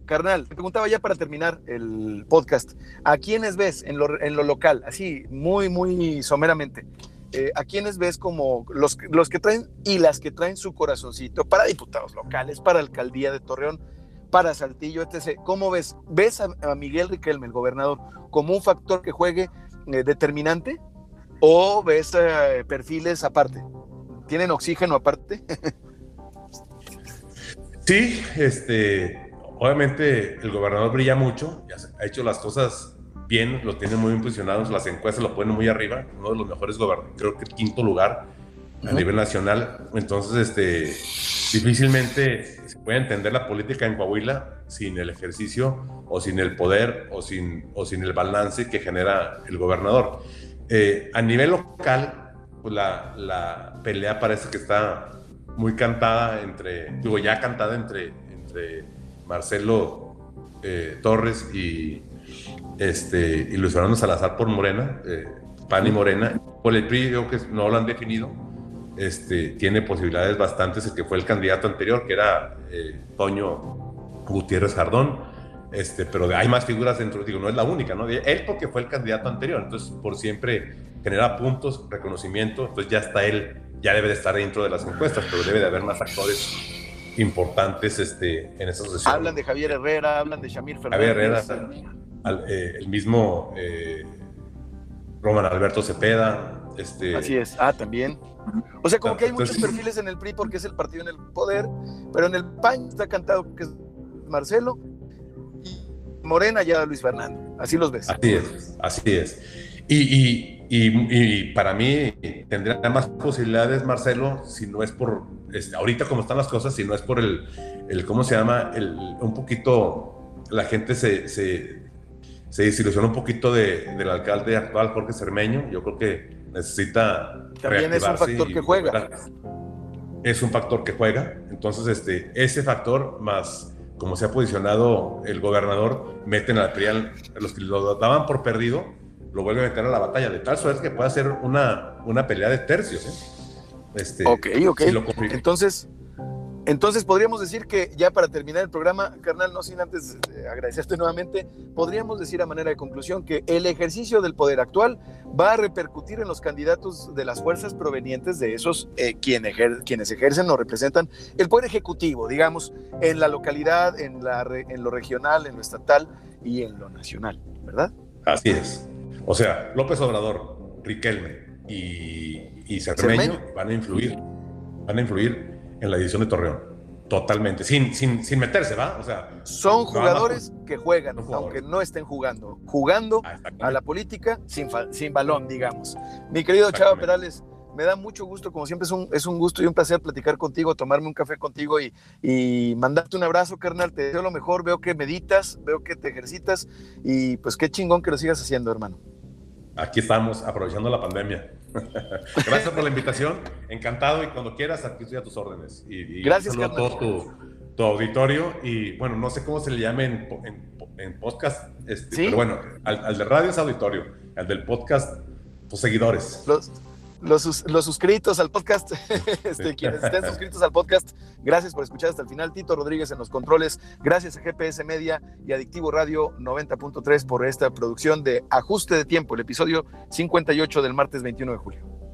Carnal, te preguntaba ya para terminar el podcast, ¿a quiénes ves en lo, en lo local? Así, muy, muy someramente. Eh, ¿a quiénes ves como los, los que traen y las que traen su corazoncito para diputados locales, para alcaldía de Torreón, para Saltillo, etc. ¿Cómo ves? ¿Ves a, Miguel Riquelme, el gobernador, como un factor que juegue eh, determinante o ves eh, perfiles aparte? ¿Tienen oxígeno aparte? sí, este, obviamente el gobernador brilla mucho, ha hecho las cosas bien, lo tienen muy bien posicionados, las encuestas lo ponen muy arriba, uno de los mejores gobernadores, creo que el quinto lugar a nivel nacional. Entonces, este, difícilmente se puede entender la política en Coahuila sin el ejercicio o sin el poder o sin, o sin el balance que genera el gobernador. Eh, a nivel local, pues la, la, pelea parece que está muy cantada entre, digo, ya cantada entre, entre Marcelo eh, Torres y, este, y Luis Fernando Salazar por Morena, eh, PAN y Morena. Por el PRI creo que no lo han definido. Este, tiene posibilidades bastantes el que fue el candidato anterior, que era eh, Toño Gutiérrez Jardón. Este, pero hay más figuras dentro, digo, no es la única, ¿no? Él porque fue el candidato anterior, entonces por siempre genera puntos, reconocimiento, entonces ya está él, ya debe de estar dentro de las encuestas, pero debe de haber más actores importantes este, en esas sesiones. Hablan de Javier Herrera, hablan de Shamir Fernández. Javier Herrera, eh, el mismo eh, Roman Alberto Cepeda. Este, Así es, ah, también. O sea, como que hay muchos perfiles en el PRI porque es el partido en el poder, pero en el PAN está cantado que es Marcelo y Morena ya Luis Fernando. Así los ves. Así es, así es. Y, y, para mí tendría más posibilidades Marcelo si no es por, este, ahorita como están las cosas, si no es por el, el ¿cómo se llama? El, un poquito, la gente se, se se desilusionó un poquito de, del alcalde actual, Jorge Cermeño. Yo creo que necesita. También es un factor que juega. Es un factor que juega. Entonces, este, ese factor, más como se ha posicionado el gobernador, meten a la los que lo daban por perdido, lo vuelven a meter a la batalla, de tal suerte que pueda ser una, una pelea de tercios. ¿eh? Este, ok, ok. Entonces, entonces podríamos decir que ya para terminar el programa, carnal, no sin antes eh, agradecerte nuevamente, podríamos decir a manera de conclusión que el ejercicio del poder actual va a repercutir en los candidatos de las fuerzas provenientes de esos eh, quienes ejercen o representan el poder ejecutivo, digamos, en la localidad, en, la, en lo regional, en lo estatal y en lo nacional, ¿verdad? Así es. O sea, López Obrador, Riquelme y, y van a influir, van a influir en la edición de Torreón. Totalmente, sin, sin, sin meterse, ¿va? O sea, son jugadores que juegan, aunque no estén jugando, jugando ah, a la política sin, sin balón, digamos. Mi querido Chava Perales, me da mucho gusto, como siempre es un, es un gusto y un placer platicar contigo, tomarme un café contigo y, y mandarte un abrazo, carnal. Te deseo lo mejor, veo que meditas, veo que te ejercitas y pues qué chingón que lo sigas haciendo, hermano. Aquí estamos, aprovechando la pandemia. Gracias por la invitación, encantado y cuando quieras, aquí estoy a tus órdenes. Y, Gracias, a todo tu, auditorio y bueno, no sé cómo se le llame en, podcast, este, pero bueno, al, de radio es auditorio, al del podcast, tus seguidores. Los, los, suscritos al podcast, este, quienes estén suscritos al podcast, gracias por escuchar hasta el final. Tito Rodríguez en los controles, gracias a GPS Media y Adictivo Radio 90.3 por esta producción de Ajuste de Tiempo, el episodio 58 del martes 21 de julio.